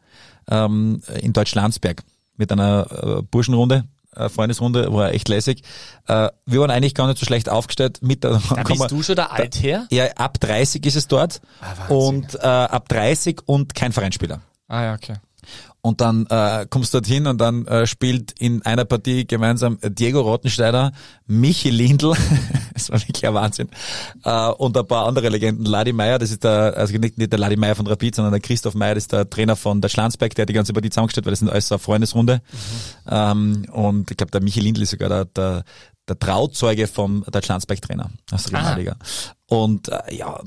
ähm, in Deutschlandsberg mit einer äh, Burschenrunde, äh, Freundesrunde, war echt lässig. Äh, wir waren eigentlich gar nicht so schlecht aufgestellt. Mit der, Da bist du schon der Altherr? Ja, ab 30 ist es dort Ah, und äh, ab 30 und kein Vereinsspieler. Ah ja, okay. Und dann äh, kommst du dorthin und dann äh, spielt in einer Partie gemeinsam Diego Rottensteiner, Michi Lindl, das war wirklich ein Wahnsinn, äh, und ein paar andere Legenden. Ladi Meier, das ist der, also nicht, nicht der Ladi Meier von Rapid, sondern der Christoph Meier, das ist der Trainer von der Schlanzberg, der hat die ganze Partie zusammengestellt, weil das sind alles so eine Freundesrunde. Ähm, und ich glaube, der Michi Lindl ist sogar der, der, der Trauzeuge vom der Schlanzberg-Trainer aus der. Regionalliga. Und äh, ja,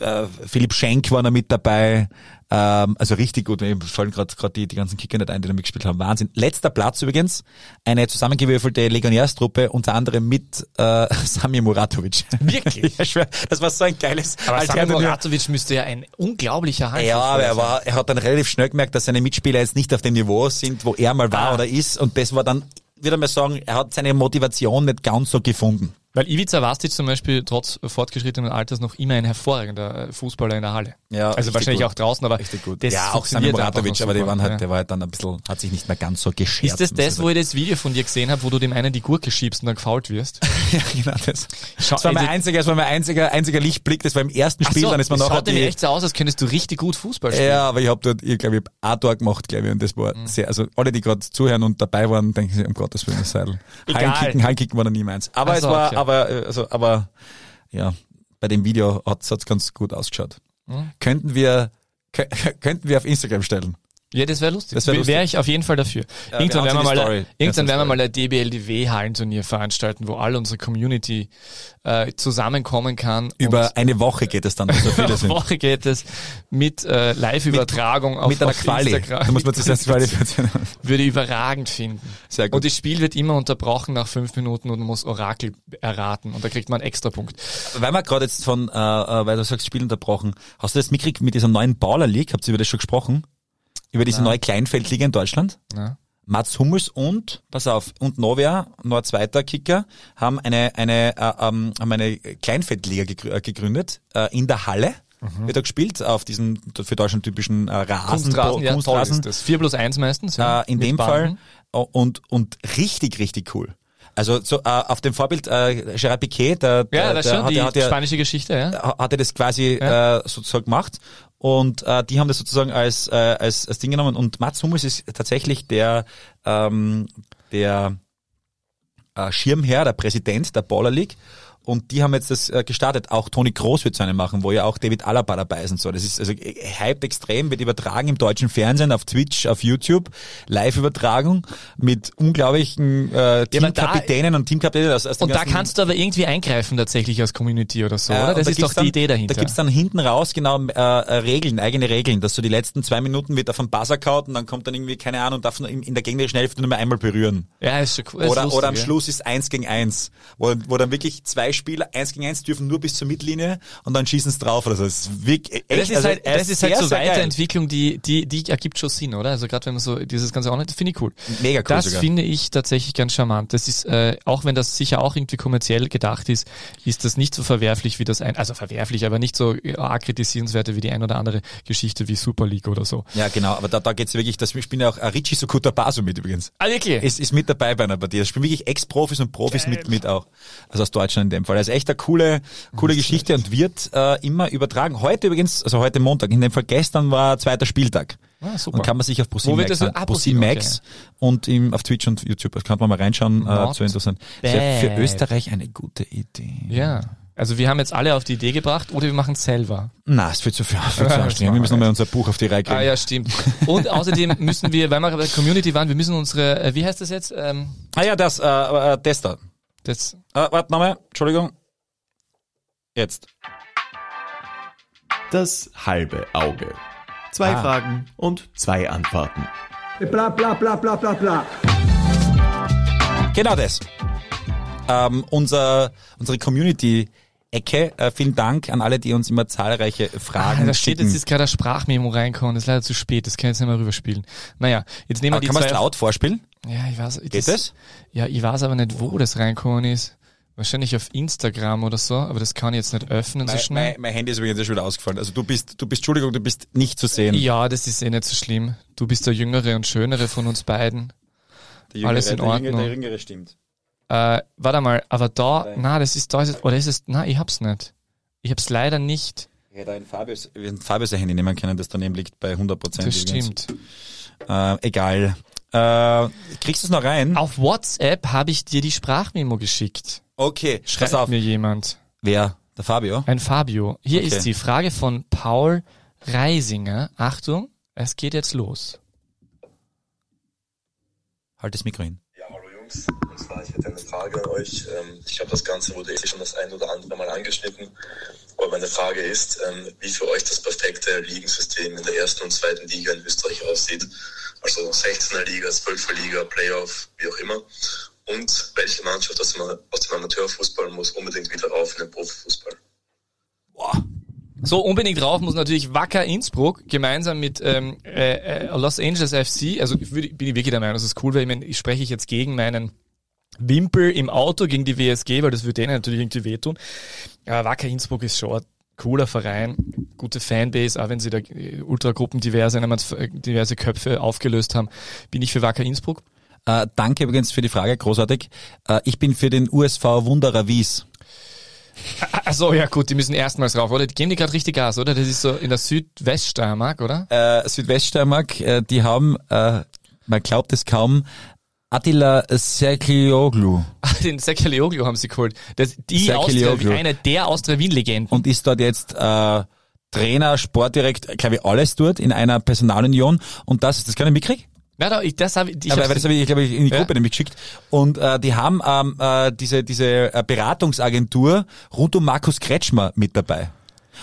äh, äh, Philipp Schenk war noch mit dabei. Ähm, also richtig gut. Mir fallen gerade gerade die, die ganzen Kicker nicht ein, die da mitgespielt haben. Wahnsinn. Letzter Platz übrigens. Eine zusammengewürfelte Legionärstruppe, unter anderem mit äh, Sami Muratovic. Wirklich? ja, schwer. Das war so ein geiles Aber Sami Moratovic müsste ja ein unglaublicher Hand ja, aber er, war, er hat dann relativ schnell gemerkt, dass seine Mitspieler jetzt nicht auf dem Niveau sind, wo er mal war Ah. oder ist. Und das war dann, würde man sagen, er hat seine Motivation nicht ganz so gefunden. Weil Ivica Vastic zum Beispiel trotz fortgeschrittenen Alters noch immer ein hervorragender äh, Fußballer in der Halle. Ja, also wahrscheinlich gut. auch draußen, aber Richtig gut. das ja, auch Sami noch aber super, waren halt, ja. der war halt dann ein bisschen, hat sich nicht mehr ganz so geschert. Ist das das, wo ich das Video von dir gesehen habe, wo du dem einen die Gurke schiebst und dann gefault wirst? ja, genau das. Schau, Das war mein also- einziger, das war mein einziger, einziger Lichtblick, das war im ersten Spiel, dann ist man das nachher schaut nämlich die, echt so aus, als könntest du richtig gut Fußball spielen. ja, aber ich habe dort, ich glaube, ich hab ein Tor gemacht, glaube ich, und das Mhm. war sehr, also alle, die gerade zuhören und dabei waren, denken sich, um Gottes Willen, das Seidel. Egal. Hallenkicken, Hallenkicken war noch nie meins. Aber es so, war. Aber, äh, also, aber, ja, bei dem Video hat es ganz gut ausgeschaut. Mhm. Könnten wir, kö- könnten wir auf Instagram stellen. Ja, das wäre lustig. Das wär Wäre wär ich auf jeden Fall dafür. Ja, irgendwann werden wir mal, Story. irgendwann werden wir mal ein DBLDW-Hallenturnier veranstalten, wo all unsere Community äh, zusammenkommen kann. Über eine Woche geht es dann, so viele sind. Woche geht es mit äh, Live-Übertragung auf, Mit einer auf Quali. Instagram. Da muss man zuerst qualifizieren. Würde ich überragend finden. Sehr gut. Und das Spiel wird immer unterbrochen nach fünf Minuten und man muss Orakel erraten und da kriegt man einen Extrapunkt. Weil wir gerade jetzt von, äh, äh, weil du sagst, Spiel unterbrochen, hast du das mitgekriegt mit dieser neuen Baller League? Habt ihr über das schon gesprochen? Über diese neue Kleinfeldliga in Deutschland? Ja. Mats Hummels und, pass auf, und Novia, noch ein zweiter Kicker, haben eine, eine, äh, ähm, haben eine Kleinfeldliga äh, gegründet, äh, in der Halle. Wird da gespielt auf diesem für Deutschland typischen äh, Rasen, Kunstrasen, ja, Kunstrasen. ist das. 4 plus 1 meistens. Ja, äh, in dem Banden. Fall und und richtig richtig cool. Also so äh, auf dem Vorbild äh, Gerard Piquet, der, der, Ja, das der schon, hat, die ja- hat ja spanische Geschichte, ja. hat er das quasi äh, sozusagen gemacht und äh, die haben das sozusagen als, äh, als, als Ding genommen und Mats Hummels ist tatsächlich der ähm, der äh, Schirmherr, der Präsident der Baller League. Und die haben jetzt das äh, gestartet. Auch Toni Kroos wird so eine machen, wo ja auch David Alaba dabei ist und so. Das ist also äh, hyped extrem, wird übertragen im deutschen Fernsehen, auf Twitch, auf YouTube, Live-Übertragung mit unglaublichen äh, Teamkapitänen und Teamkapitänen. Aus, aus Und da kannst du aber irgendwie eingreifen tatsächlich als Community oder so, Ja, oder? und Das da ist doch dann, die Idee dahinter. Da gibt's dann hinten raus genau äh, äh, Regeln, eigene Regeln, dass du die letzten zwei Minuten wird auf den Buzzer kaut und dann kommt dann irgendwie, keine Ahnung, darf in, in der gegnerischen Hälfte nur einmal berühren. ja, ist schon cool. Oder, lustig, oder am ja. Schluss ist eins gegen eins, wo, wo dann wirklich zwei Spieler eins gegen eins dürfen nur bis zur Mittellinie und dann schießen sie drauf oder so. Das ist wirklich, echt, Das ist also, halt, das ist halt so geil. Weiterentwicklung, die, die, die ergibt schon Sinn, oder? Also gerade wenn man so dieses ganze Online, finde ich cool. Mega cool Das sogar. finde ich tatsächlich ganz charmant. Das ist, äh, auch wenn das sicher auch irgendwie kommerziell gedacht ist, ist das nicht so verwerflich wie das ein, also verwerflich, aber nicht so arg kritisierenswerte wie die ein oder andere Geschichte wie Super League oder so. Ja, genau, aber da, da geht's wirklich, das spielen ja auch äh, Richie Sukuta Basu mit übrigens. Ah, wirklich? ist, ist mit dabei bei einer Partie. Das spielen wirklich Ex-Profis und Profis mit, mit auch. Also aus Deutschland in dem Fall. Das ist echt eine coole, coole Geschichte und wird äh, immer übertragen. Heute übrigens, also heute Montag, in dem Fall gestern war zweiter Spieltag. Ah, super. Und kann man sich auf ProSieben Max, das- ah, ProSieben, Max und im, auf Twitch und YouTube. Das kann man mal reinschauen, äh, so interessant. Das wäre für. Österreich eine gute Idee. Ja. Also wir haben jetzt alle auf die Idee gebracht oder wir machen es selber. Na, es wird zu viel, viel zu anstrengend. Wir müssen nochmal unser Buch auf die Reihe kriegen. Ah ja, stimmt. Und außerdem müssen wir, weil wir bei der Community waren, wir müssen unsere, äh, wie heißt das jetzt? Ähm, ah ja, das, äh, äh, Tester. Das, Äh, warte nochmal, Entschuldigung. Jetzt. Das halbe Auge. Zwei Ah. Fragen und zwei Antworten. Bla bla bla bla bla bla. Genau das. Ähm, unser, unsere Community-Ecke. Äh, vielen Dank an alle, die uns immer zahlreiche Fragen ah, da steht schicken. jetzt ist gerade ein Sprachmemo reinkommen, das ist leider zu spät, das kann ich jetzt nicht mehr rüberspielen. Naja, jetzt nehmen wir Aber die kann man es laut vorspielen? Ja, ich weiß. Geht das? Ja, ich weiß aber nicht, wo das reinkommen ist. Wahrscheinlich auf Instagram oder so, aber das kann ich jetzt nicht öffnen so Mein, schnell. mein, mein Handy ist übrigens schon wieder ausgefallen. Also du bist, du bist, Entschuldigung, du bist nicht zu sehen. Ja, das ist eh nicht so schlimm. Du bist der Jüngere und Schönere von uns beiden. Der alles in der Jüngere, Ordnung. Der Jüngere stimmt. Äh, warte mal, aber da, Nein. na, das ist, da ist es, oder ist es, na, ich hab's nicht. Ich hab's leider nicht. Ich hätte ein Fabius, wir hätten Fabius ein Handy nehmen können, das daneben liegt bei 100 Prozent. Das stimmt. Äh, egal. Äh, kriegst du es noch rein? Auf WhatsApp habe ich dir die Sprachmemo geschickt. Okay, pass Schreibt auf. mir jemand. Wer? Der Fabio? Ein Fabio. Hier Okay. ist die Frage von Paul Reisinger. Achtung, es geht jetzt los. Halt das Mikro hin. Und zwar, ich hätte eine Frage an euch. Ähm, Ich glaube, das Ganze wurde eh schon das ein oder andere Mal angeschnitten. Aber meine Frage ist, ähm, wie für euch das perfekte Ligensystem in der ersten und zweiten Liga in Österreich aussieht. Also 16er Liga, 12er Liga, Playoff, wie auch immer. Und welche Mannschaft aus dem, aus dem Amateurfußball muss unbedingt wieder rauf in den Profifußball? Boah. So, unbedingt drauf muss natürlich Wacker Innsbruck gemeinsam mit ähm, äh, äh, Los Angeles FC, also ich würde, bin ich wirklich der Meinung, das ist cool, weil ich, mein, ich spreche jetzt gegen meinen Wimpel im Auto, gegen die WSG, weil das würde denen natürlich irgendwie wehtun. Aber Wacker Innsbruck ist schon ein cooler Verein, gute Fanbase, auch wenn sie da äh, Ultragruppen diverse, äh, diverse Köpfe aufgelöst haben, bin ich für Wacker Innsbruck. Äh, danke übrigens für die Frage, großartig. Äh, ich bin für den USV Wunderer Wies. Achso, ja gut, die müssen erstmals rauf, oder? Die geben die gerade richtig Gas, oder? Das ist so in der Südweststeiermark, oder? Äh, Südweststeiermark, äh, die haben, äh, man glaubt es kaum, Attila Serkioglu Den Sekelioglu haben sie geholt. Das, die Sekelioglu. Austria, eine der Austria-Wien-Legenden. und ist dort jetzt äh, Trainer, Sportdirekt, glaube ich, alles dort in einer Personalunion. Und das ist, das kann ich mitkriegen? Na, da, ich, das habe ich, ich aber, das habe ich, glaube ich, in die Ja. Gruppe nämlich geschickt. Und äh, die haben ähm, äh, diese, diese äh, Beratungsagentur rund um Markus Kretschmer mit dabei.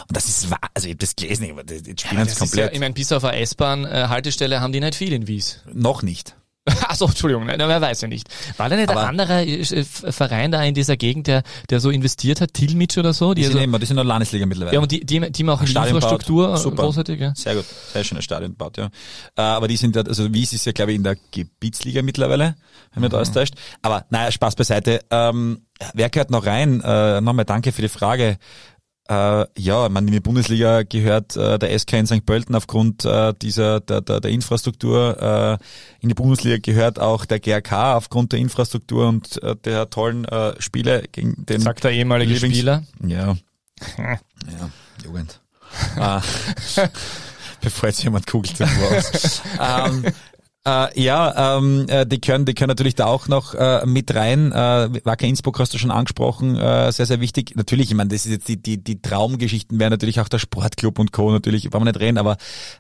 Und das ist wahr, also ich habe das gelesen, aber das, jetzt spielen das ist ja, komplett. ich meine, bis auf eine S-Bahn-Haltestelle haben die nicht viel in Wies. Noch nicht. Achso, Entschuldigung, na, wer weiß ja nicht. War da nicht Aber- ein anderer äh, F- Verein da in dieser Gegend, der, der so investiert hat, Tilmitsch oder so? Die Die sind also, immer, die sind in der Landesliga mittlerweile. ja, und die, die, die machen Stadion Infrastruktur baut. äh, Super. großartig, ja. Sehr gut, sehr schönes Stadion gebaut, ja. Äh, aber die sind, da- also Wies ist ja, glaube ich, in der Gebietsliga mittlerweile, wenn man da austauscht. Aber naja, Spaß beiseite. Ähm, wer gehört noch rein? Äh, Nochmal danke für die Frage. Äh, ja, man in die Bundesliga gehört äh, der SK in St. Pölten aufgrund äh, dieser der, der, der Infrastruktur. Äh, in die Bundesliga gehört auch der GRK aufgrund der Infrastruktur und äh, der tollen äh, Spiele gegen den Sagt der ehemalige Lieblings- Spieler. ja. ja, Jugend. ah, bevor jetzt jemand googelt. ähm, Äh, ja, ähm, äh, die können, die können natürlich da auch noch äh, mit rein. Äh, Wacker Innsbruck hast du schon angesprochen, äh, sehr, sehr wichtig. Natürlich, ich meine, das ist jetzt die, die, die Traumgeschichten wären natürlich auch der Sportclub und Co. Natürlich, wollen wir nicht reden, aber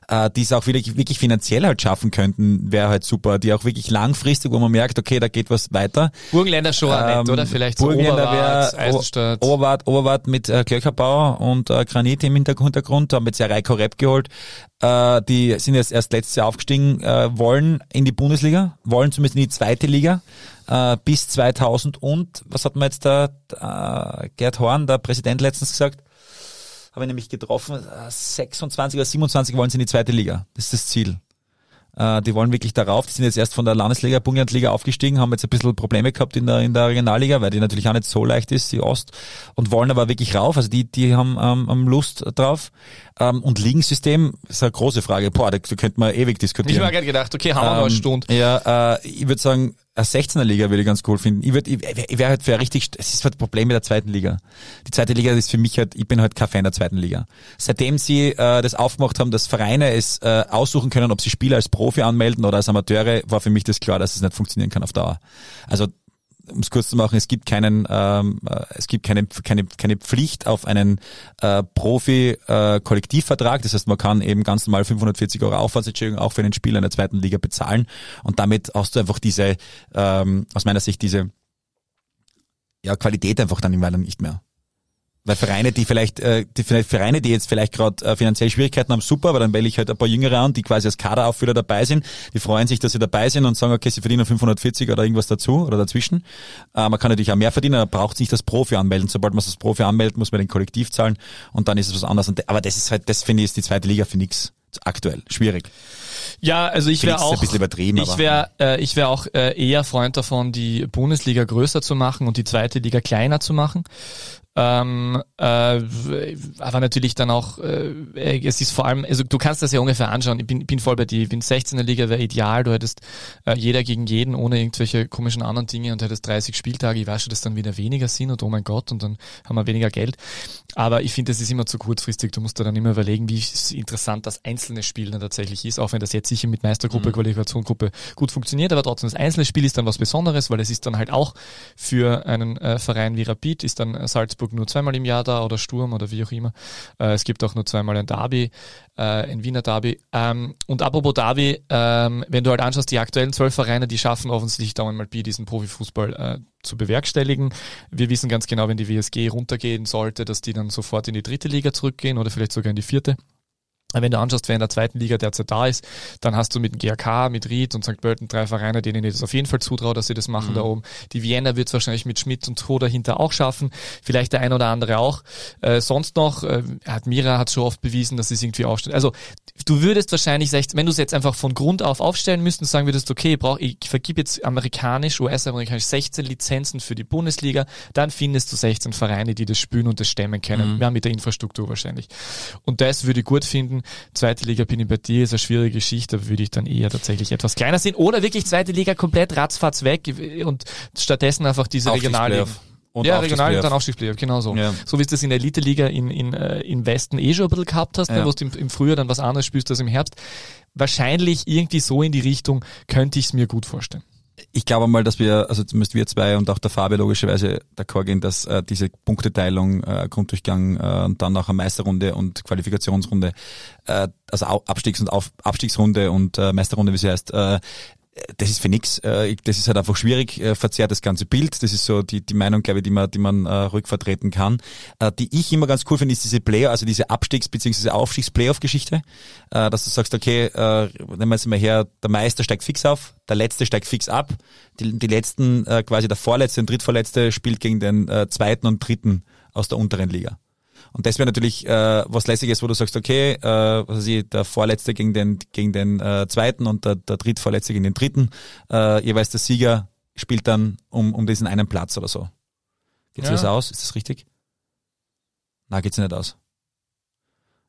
äh, die es auch wirklich, wirklich finanziell halt schaffen könnten, wäre halt super. Die auch wirklich langfristig, wo man merkt, okay, da geht was weiter. Burgenländer schon ähm, nett, oder? Vielleicht so Burgenländer Oberwart, wäre Eisenstadt. Oberwart, Oberwart mit äh, Klöcherbau und äh, Granit im Hintergrund, haben jetzt ja Reiko Repp geholt. Äh, die sind jetzt erst letztes Jahr aufgestiegen, äh, wollen in die Bundesliga, wollen zumindest in die zweite Liga äh, bis 2000 und, was hat man jetzt da, äh, Gerd Horn, der Präsident letztens gesagt, habe ich nämlich getroffen, äh, 26 oder 27 wollen sie in die zweite Liga. Das ist das Ziel. Äh, die wollen wirklich darauf. Die sind jetzt erst von der Landesliga, Burgenlandliga aufgestiegen, haben jetzt ein bisschen Probleme gehabt in der, in der Regionalliga, weil die natürlich auch nicht so leicht ist, die Ost, und wollen aber wirklich rauf. Also die, die haben ähm, haben Lust drauf. Ähm, und Ligensystem ist eine große Frage. Boah, da, da könnte man ewig diskutieren. Ich habe gerade gedacht, okay, haben wir noch eine Ähm, Stunde. Ja, äh, ich würde sagen, eine 16er Liga würde ich ganz cool finden. Ich würde, ich, ich wäre halt für ein richtig, es ist halt das Problem mit der zweiten Liga. Die zweite Liga ist für mich halt, ich bin halt kein Fan der zweiten Liga. Seitdem sie äh, das aufgemacht haben, dass Vereine es äh, aussuchen können, ob sie Spieler als Profi anmelden oder als Amateure, war für mich das klar, dass es nicht funktionieren kann auf Dauer. Also um es kurz zu machen, es gibt keinen, ähm, äh, es gibt keine, keine, keine Pflicht auf einen äh, Profi-Kollektivvertrag. das heißt, man kann eben ganz normal 540 Euro Aufwandsentschädigung auch für einen Spieler in der zweiten Liga bezahlen. Und damit hast du einfach diese, ähm, aus meiner Sicht, diese ja, Qualität einfach dann im Weiter nicht mehr. Weil Vereine, die vielleicht, äh, die Vereine, die jetzt vielleicht gerade äh, finanziell Schwierigkeiten haben, super, aber dann wähle ich halt ein paar Jüngere an, die quasi als Kaderauffüller dabei sind. Die freuen sich, dass sie dabei sind und sagen, okay, sie verdienen 540 oder irgendwas dazu oder dazwischen. Äh, man kann natürlich auch mehr verdienen, aber braucht nicht das Profi anmelden. Sobald man das Profi anmeldet, muss man den Kollektiv zahlen und dann ist es was anderes. Aber das ist halt, das finde ich, ist die zweite Liga für nix. Aktuell. Schwierig. Ja, also ich wäre auch, ich wäre, äh, ich wäre auch äh, eher Freund davon, die Bundesliga größer zu machen und die zweite Liga kleiner zu machen. Ähm, äh, aber natürlich dann auch, äh, es ist vor allem, also du kannst das ja ungefähr anschauen. Ich bin, bin voll bei dir. Ich bin 16er Liga wäre ideal. Du hättest äh, jeder gegen jeden ohne irgendwelche komischen anderen Dinge und hättest 30 Spieltage. Ich weiß schon, dass dann wieder weniger sind und oh mein Gott und dann haben wir weniger Geld. Aber ich finde, das ist immer zu kurzfristig. Du musst da dann immer überlegen, wie interessant das einzelne Spiel dann tatsächlich ist, auch wenn das jetzt sicher mit Meistergruppe, Qualifikationsgruppe gut funktioniert, aber trotzdem das einzelne Spiel ist dann was Besonderes, weil es ist dann halt auch für einen äh, Verein wie Rapid, ist dann Salzburg nur zweimal im Jahr da oder Sturm oder wie auch immer. Äh, es gibt auch nur zweimal ein Derby, äh, ein Wiener Derby. Ähm, und apropos Derby, ähm, wenn du halt anschaust, die aktuellen zwölf Vereine, die schaffen offensichtlich dauernd mal B, diesen Profifußball äh, zu bewerkstelligen. Wir wissen ganz genau, wenn die WSG runtergehen sollte, dass die dann sofort in die dritte Liga zurückgehen oder vielleicht sogar in die vierte. Wenn du anschaust, wer in der zweiten Liga derzeit da ist, dann hast du mit dem GRK, mit Ried und St. Pölten drei Vereine, denen ich das auf jeden Fall zutraue, dass sie das machen da oben. Die Vienna wird es wahrscheinlich mit Schmidt und Co. dahinter auch schaffen. Vielleicht der ein oder andere auch. Äh, sonst noch, äh, hat Mira hat schon oft bewiesen, dass sie es irgendwie aufstellt. Also du würdest wahrscheinlich, 16, wenn du es jetzt einfach von Grund auf aufstellen müssten, sagen würdest, okay, ich, brauch, ich vergib jetzt amerikanisch, US-amerikanisch 16 Lizenzen für die Bundesliga, dann findest du 16 Vereine, die das spielen und das stemmen können. Ja, mit der Infrastruktur wahrscheinlich. Und das würde ich gut finden. Zweite Liga bin ich bei dir, ist eine schwierige Geschichte, würde ich dann eher tatsächlich etwas kleiner sehen. Oder wirklich zweite Liga komplett ratzfatz weg und stattdessen einfach diese. Aufstiegsplayoff. Und ja, regional und dann Aufstiegsplayoff, genau so. Ja. So wie es das in der Elite-Liga in, in, äh, im Westen eh schon ein bisschen gehabt hast, ne, Ja. wo du im, im Frühjahr dann was anderes spielst als im Herbst. Wahrscheinlich irgendwie so in die Richtung könnte ich es mir gut vorstellen. Ich glaube mal, dass wir, also zumindest wir zwei und auch der Fabio logischerweise d'accord gehen, dass äh, diese Punkteteilung, äh, Grunddurchgang äh, und dann auch eine Meisterrunde und Qualifikationsrunde, äh, also Abstiegs- und Auf Abstiegsrunde und äh, Meisterrunde, wie sie heißt, äh, das ist für nix. Äh, das ist halt einfach schwierig, äh, verzerrt das ganze Bild. Das ist so die, die Meinung, glaube ich, die man, die man äh, ruhig vertreten kann. Die ich immer ganz cool finde, ist diese Player, also diese Abstiegs- bzw. Aufstiegs-Playoff-Geschichte. Dass du sagst, okay, nehmen wir jetzt mal her, der Meister steigt fix auf, der Letzte steigt fix ab. Die, die letzten, quasi der Vorletzte und Drittvorletzte spielt gegen den Zweiten und Dritten aus der unteren Liga. Und das wäre natürlich äh, was Lässiges, wo du sagst, okay, äh, was weiß ich, der Vorletzte gegen den gegen den äh, Zweiten und der, der Drittvorletzte gegen den Dritten. Äh, jeweils der Sieger spielt dann um, um diesen einen Platz oder so. Geht Ja. das aus? Ist das richtig? Na, geht's nicht aus.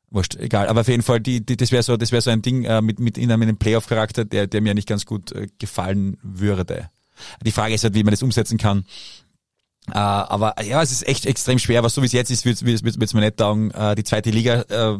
Wurscht, egal. Aber auf jeden Fall, die, die, das wäre so, das wäre so ein Ding äh, mit, mit in einem Playoff-Charakter, der, der mir nicht ganz gut äh, gefallen würde. Die Frage ist halt, wie man das umsetzen kann. Äh, aber ja, es ist echt extrem schwer, aber so wie es jetzt ist, wird es mir nicht taugen. Äh, die zweite Liga äh,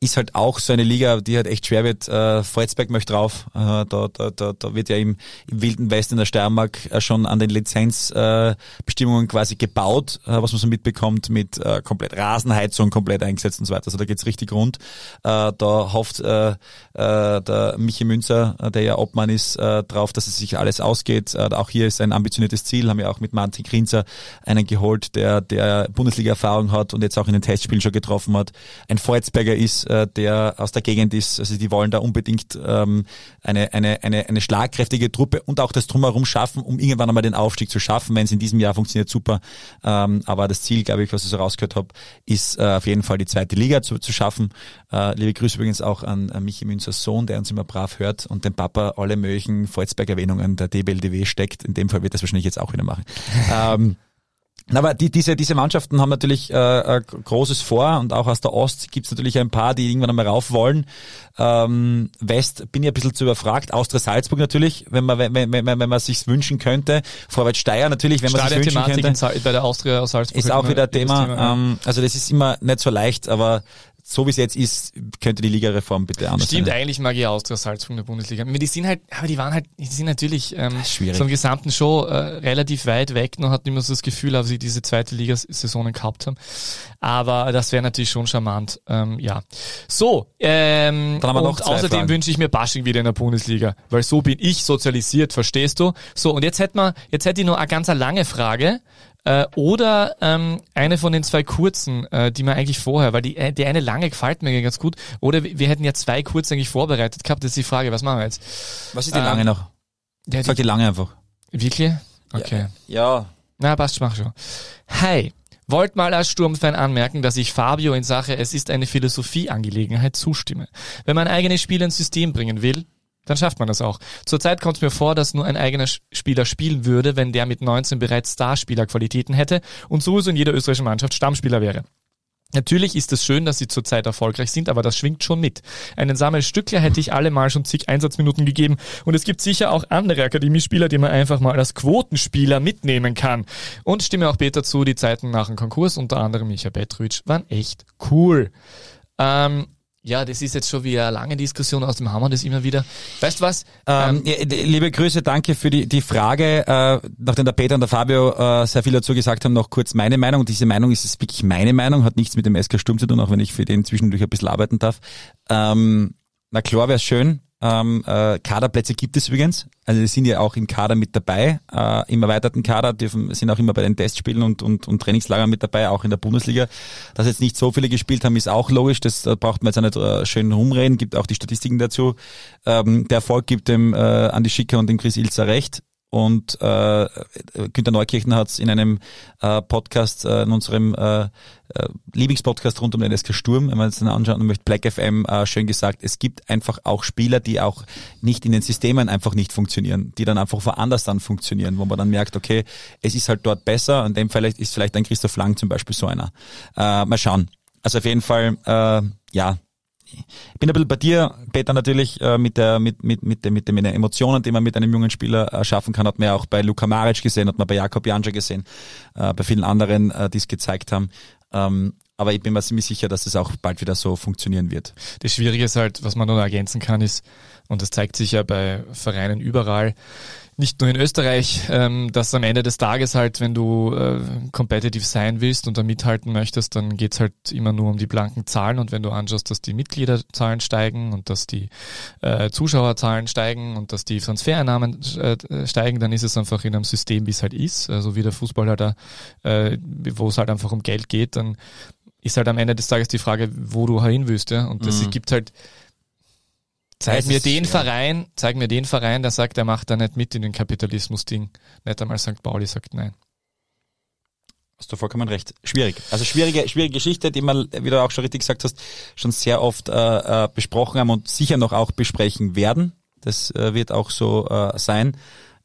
ist halt auch so eine Liga, die halt echt schwer wird. Äh, Volzberg möchte drauf. Äh, da, da, da, da wird ja im, im Wilden Westen in der Steiermark äh, schon an den Lizenzbestimmungen äh, quasi gebaut, äh, was man so mitbekommt, mit äh, komplett Rasenheizung komplett eingesetzt und so weiter. Also da geht's richtig rund. Äh, da hofft äh, äh, der Michi Münzer, äh, der ja Obmann ist, äh, drauf, dass es sich alles ausgeht. Äh, auch hier ist ein ambitioniertes Ziel, haben wir auch mit Martin Grinzer einen geholt, der, der Bundesliga-Erfahrung hat und jetzt auch in den Testspielen schon getroffen hat. Ein Volzberger ist, äh, der aus der Gegend ist. Also die wollen da unbedingt ähm, eine, eine, eine, eine schlagkräftige Truppe und auch das Drumherum schaffen, um irgendwann einmal den Aufstieg zu schaffen. Wenn es in diesem Jahr funktioniert, super. Ähm, aber das Ziel, glaube ich, was ich so rausgehört habe, ist äh, auf jeden Fall die zweite Liga zu, zu schaffen. Äh, liebe Grüße übrigens auch an, an Michi Münzers Sohn, der uns immer brav hört und dem Papa alle möglichen Volzberg-Erwähnungen der DBLDW steckt. In dem Fall wird das wahrscheinlich jetzt auch wieder machen. ähm, aber die, diese, diese Mannschaften haben natürlich äh, äh, Großes vor und auch aus der Ost gibt's natürlich ein paar, die irgendwann einmal rauf wollen. Ähm, West bin ich ein bisschen zu überfragt. Austria Salzburg natürlich, wenn man, wenn, wenn, wenn, wenn man sich's wünschen könnte. Vorwärts Steyr natürlich, wenn man sich wünschen könnte. bei der Austria Salzburg ist auch wieder ein Thema. Thema ähm, also das ist immer nicht so leicht, aber so wie es jetzt ist, könnte die Ligareform bitte anders Stimmt, sein. eigentlich mag ich Austria Salzburg in der Bundesliga. Die sind halt, aber die waren halt, die sind natürlich ähm, so im gesamten Show äh, relativ weit weg. Noch hat immer so das Gefühl, dass sie diese zweite Liga-Saisonen gehabt haben. Aber das wäre natürlich schon charmant. Ähm, ja. So, ähm, Dann haben wir noch und außerdem wünsche ich mir Bashing wieder in der Bundesliga, weil so bin ich sozialisiert, verstehst du? So, und jetzt hätten wir, jetzt hätte ich noch eine ganz lange Frage. Äh, oder ähm, eine von den zwei kurzen, äh, die man eigentlich vorher, weil die, äh, die eine lange gefällt mir ganz gut. Oder wir hätten ja zwei kurz eigentlich vorbereitet gehabt. Das ist die Frage, was machen wir jetzt? Was ist die lange noch? Ja, Sag die lange einfach. Wirklich? Okay. Ja. Na, passt, mach schon. Hi. Wollt mal als Sturmfan anmerken, dass ich Fabio in Sache Es ist eine Philosophieangelegenheit zustimme. Wenn man eigenes Spiel ins System bringen will, dann schafft man das auch. Zurzeit kommt es mir vor, dass nur ein eigener Spieler spielen würde, wenn der mit 19 bereits Starspielerqualitäten hätte und sowieso in jeder österreichischen Mannschaft Stammspieler wäre. Natürlich ist es schön, dass sie zurzeit erfolgreich sind, aber das schwingt schon mit. Einen Sammelstückler hätte ich allemal schon zig Einsatzminuten gegeben und es gibt sicher auch andere Akademiespieler, die man einfach mal als Quotenspieler mitnehmen kann. Und stimme auch Peter zu, die Zeiten nach dem Konkurs, unter anderem Micha Petrovic, waren echt cool. Ähm, ja, das ist jetzt schon wie eine lange Diskussion aus dem Hammer, das immer wieder. Weißt du was? Ähm, ja, liebe Grüße, danke für die, die Frage. Äh, nachdem der Peter und der Fabio äh, sehr viel dazu gesagt haben, noch kurz meine Meinung. Diese Meinung ist es wirklich meine Meinung, hat nichts mit dem SK Sturm zu tun, auch wenn ich für den zwischendurch ein bisschen arbeiten darf. Ähm, na klar wäre schön, ähm, äh, Kaderplätze gibt es übrigens. Also die sind ja auch im Kader mit dabei. Äh, Im erweiterten Kader dürfen, sind auch immer bei den Testspielen und, und, und Trainingslagern mit dabei, auch in der Bundesliga. Dass jetzt nicht so viele gespielt haben, ist auch logisch. Das da braucht man jetzt auch nicht äh, schön rumreden. Gibt auch die Statistiken dazu. Ähm, der Erfolg gibt dem äh, Andi Schicker und dem Chris Ilzer recht. Und äh, Günter Neukirchen hat es in einem äh, Podcast, äh, in unserem äh, äh, Lieblingspodcast rund um den SK Sturm, wenn man es anschauen möchte, Black FM, äh, schön gesagt, es gibt einfach auch Spieler, die auch nicht in den Systemen einfach nicht funktionieren, die dann einfach woanders dann funktionieren, wo man dann merkt, okay, es ist halt dort besser. In dem Fall ist vielleicht ein Christoph Lang zum Beispiel so einer. Äh, mal schauen. Also auf jeden Fall, äh, ja, ich bin ein bisschen bei dir, Peter, natürlich äh, mit der mit mit mit den mit den Emotionen, die man mit einem jungen Spieler äh, schaffen kann, hat man ja auch bei Luka Maric gesehen, hat man bei Jakob Janja gesehen, äh, bei vielen anderen, äh, die es gezeigt haben. Ähm, aber ich bin mir ziemlich sicher, dass es auch bald wieder so funktionieren wird. Das Schwierige ist halt, was man noch ergänzen kann, ist, und das zeigt sich ja bei Vereinen überall, nicht nur in Österreich, ähm, dass am Ende des Tages halt, wenn du äh, competitive sein willst und da mithalten möchtest, dann geht's halt immer nur um die blanken Zahlen und wenn du anschaust, dass die Mitgliederzahlen steigen und dass die äh, Zuschauerzahlen steigen und dass die Transfereinnahmen äh, steigen, dann ist es einfach in einem System, wie es halt ist, also wie der Fußball halt da, äh, wo es halt einfach um Geld geht, dann ist halt am Ende des Tages die Frage, wo du hin willst, ja. Und das mhm. gibt halt Zeig mir den ja. Verein, zeig mir den Verein, der sagt, er macht da nicht mit in den Kapitalismus-Ding. Nicht einmal St. Pauli sagt nein. Hast du vollkommen recht. Schwierig. Also schwierige, schwierige Geschichte, die wir, wie du auch schon richtig gesagt hast, schon sehr oft äh, äh, besprochen haben und sicher noch auch besprechen werden. Das äh, wird auch so äh, sein.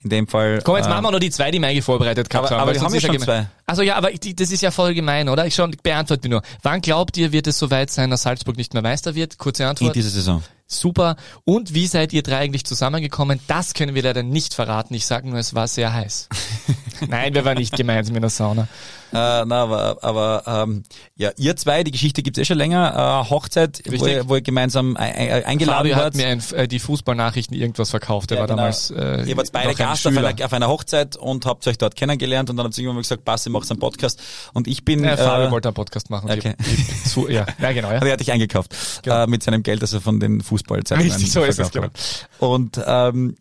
In dem Fall. Komm, jetzt äh, machen wir noch die zwei, die eigentlich vorbereitet gehabt aber, haben. Aber die haben wir schon zwei. Also ja, aber die, das ist ja voll gemein, oder? Ich schon beantworte nur. Wann glaubt ihr, wird es soweit sein, dass Salzburg nicht mehr Meister wird? Kurze Antwort. In dieser Saison. Super. Und wie seid ihr drei eigentlich zusammengekommen? Das können wir leider nicht verraten. Ich sage nur, es war sehr heiß. Nein, wir waren nicht gemeinsam in der Sauna. Äh, na, aber, aber ähm, ja, ihr zwei, die Geschichte gibt's eh schon länger. Äh, Hochzeit, wo ihr, wo ihr gemeinsam ein, ein, eingeladen Fabio hat mir ein, äh, die Fußballnachrichten irgendwas verkauft. Der Ja, war genau. damals. Äh, Ihr wart beide noch ein Gast auf einer, auf einer Hochzeit und habt euch dort kennengelernt und dann habt ihr irgendwann mal gesagt, passt, ihr macht einen Podcast. Und ich bin... Ja, Fabio äh, wollte einen Podcast machen. und okay. Ich, ich, zu, ja. ja, genau. Ja. Also er hat dich eingekauft Genau. äh, mit seinem Geld, das er von den Fußballzeitungen Richtig, so ist es, hat. Und ähm,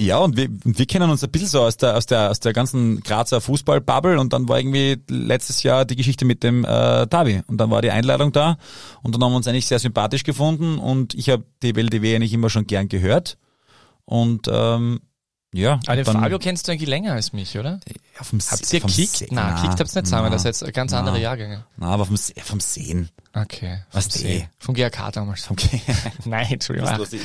ja, und wir, wir kennen uns ein bisschen so aus der, aus der, aus der ganzen Grazer Fußballbubble und dann war irgendwie letztes Jahr die Geschichte mit dem äh, Davi und dann war die Einladung da und dann haben wir uns eigentlich sehr sympathisch gefunden und ich habe die WLDW eigentlich immer schon gern gehört und ähm, ja, Aber den Fabio kennst du eigentlich länger als mich, oder? auf dem Habt See- ihr vom kickt? See- Na, kickt habt's nicht zusammen, na, das ist jetzt ganz na. andere Jahrgänge. Na, aber vom, See, vom Sehen. Okay. Was vom? See. Vom GAK damals. Okay. Nein, Entschuldigung. Bist lustig.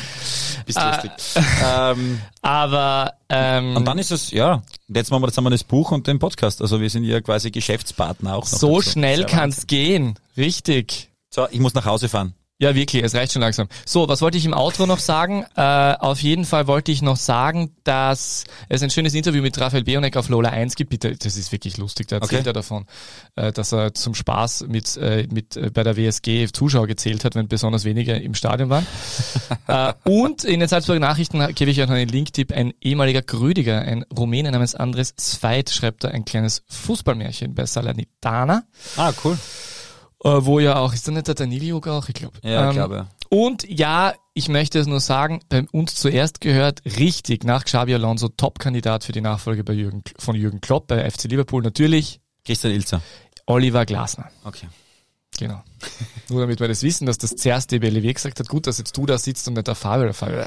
Bist Ah. lustig. ähm, Aber ähm, Und dann ist es, ja, jetzt machen wir, jetzt haben wir das Buch und den Podcast. Also wir sind ja quasi Geschäftspartner auch noch. so dazu. schnell kann's gehen. Richtig. So, ich muss nach Hause fahren. Ja, wirklich, es reicht schon langsam. So, was wollte ich im Outro noch sagen? Äh, auf jeden Fall wollte ich noch sagen, dass es ein schönes Interview mit Raphael Beonek auf Lola 1 gibt. Bitte, das ist wirklich lustig. Da erzählt Okay. er davon, äh, dass er zum Spaß mit, äh, mit äh, bei der WSG Zuschauer gezählt hat, wenn besonders wenige im Stadion waren. äh, und in den Salzburger Nachrichten gebe ich euch noch einen Linktipp. Ein ehemaliger Grüdiger, ein Rumäne namens Andres Sveit, schreibt da ein kleines Fußballmärchen bei Salernitana. Ah, cool. Äh, wo ja auch, ist da nicht der Daniliuk auch? Ich glaube. Ja, ich glaube. Und ja, ich möchte es nur sagen, bei uns zuerst gehört richtig nach Xabi Alonso Top-Kandidat für die Nachfolge bei Jürgen, von Jürgen Klopp bei FC Liverpool natürlich Christian Ilzer. Oliver Glasner. Okay. Genau. nur damit wir das wissen, dass das zuerst die BLW gesagt hat, gut, dass jetzt du da sitzt und nicht der Fabio. Der Fabio.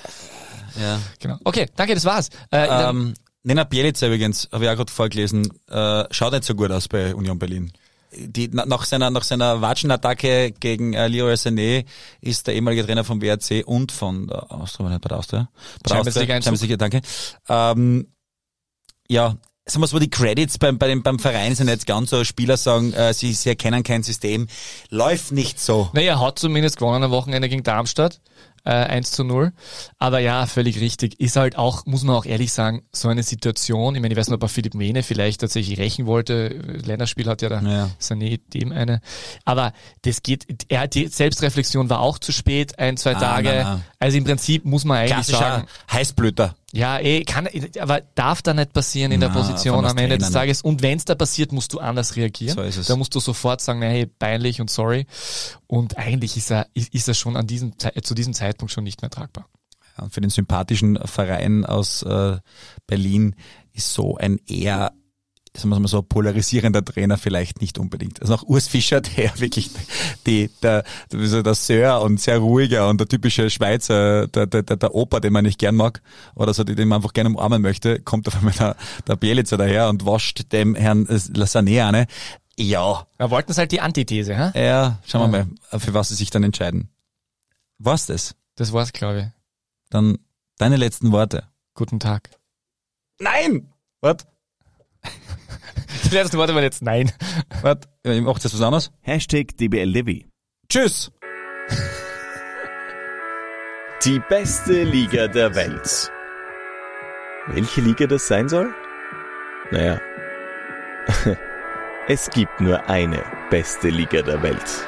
Ja. Genau. Okay, danke, das war's. Äh, Ähm, Nenad Bielica übrigens, habe ich auch gerade vorgelesen, äh, schaut nicht so gut aus bei Union Berlin. Die, na- nach seiner, nach seiner Watschenattacke gegen äh, Leroy Sané ist der ehemalige Trainer vom WRC und von der Austria, bei der Austria. Bei der Austria. Champions League, danke. Ähm, ja, sagen wir so, die Credits beim, bei dem, beim Verein sind jetzt ganz so, Spieler sagen, äh, sie, sie erkennen kein System. Läuft nicht so. Naja, er hat zumindest gewonnen am Wochenende gegen Darmstadt. Äh, 1 zu 0. Aber ja, völlig richtig. Ist halt auch, muss man auch ehrlich sagen, so eine Situation. Ich meine, ich weiß nicht, ob er Philipp Mene vielleicht tatsächlich rächen wollte. Länderspiel hat ja der Ja. Sané dem eine. Aber das geht, er hat die Selbstreflexion war auch zu spät, ein, zwei Ah, Tage. nein, nein. Also im Prinzip muss man eigentlich Klassischer sagen, Heißblüter. Ja, eh, kann, aber darf da nicht passieren in der Na, Position von am Ende des Tages. Und wenn es da passiert, musst du anders reagieren. So ist es. Da musst du sofort sagen, hey, peinlich und sorry. Und eigentlich ist er, ist, er schon an diesem, zu diesem Zeitpunkt schon nicht mehr tragbar. Ja, und für den sympathischen Verein aus äh, Berlin ist so ein eher, sagen wir mal so, polarisierender Trainer vielleicht nicht unbedingt. Also auch Urs Fischer, der wirklich die, der, der, der Sir und sehr ruhiger und der typische Schweizer, der, der, der, Opa, den man nicht gern mag, oder so, den man einfach gerne umarmen möchte, kommt auf einmal der, der Bielitzer daher und wascht dem Herrn äh, Sané an. Ja, Da wollten es halt die Antithese, hä? ja, schauen wir mal, für was sie sich dann entscheiden. Was das? Das war's, glaube ich. Dann deine letzten Worte. Guten Tag. Nein! Was? Die letzten Worte waren jetzt nein. Was? Ja, Macht das was anderes? Hashtag DBLDevi. Tschüss! Die beste Liga der Welt. Welche Liga das sein soll? Naja, es gibt nur eine beste Liga der Welt.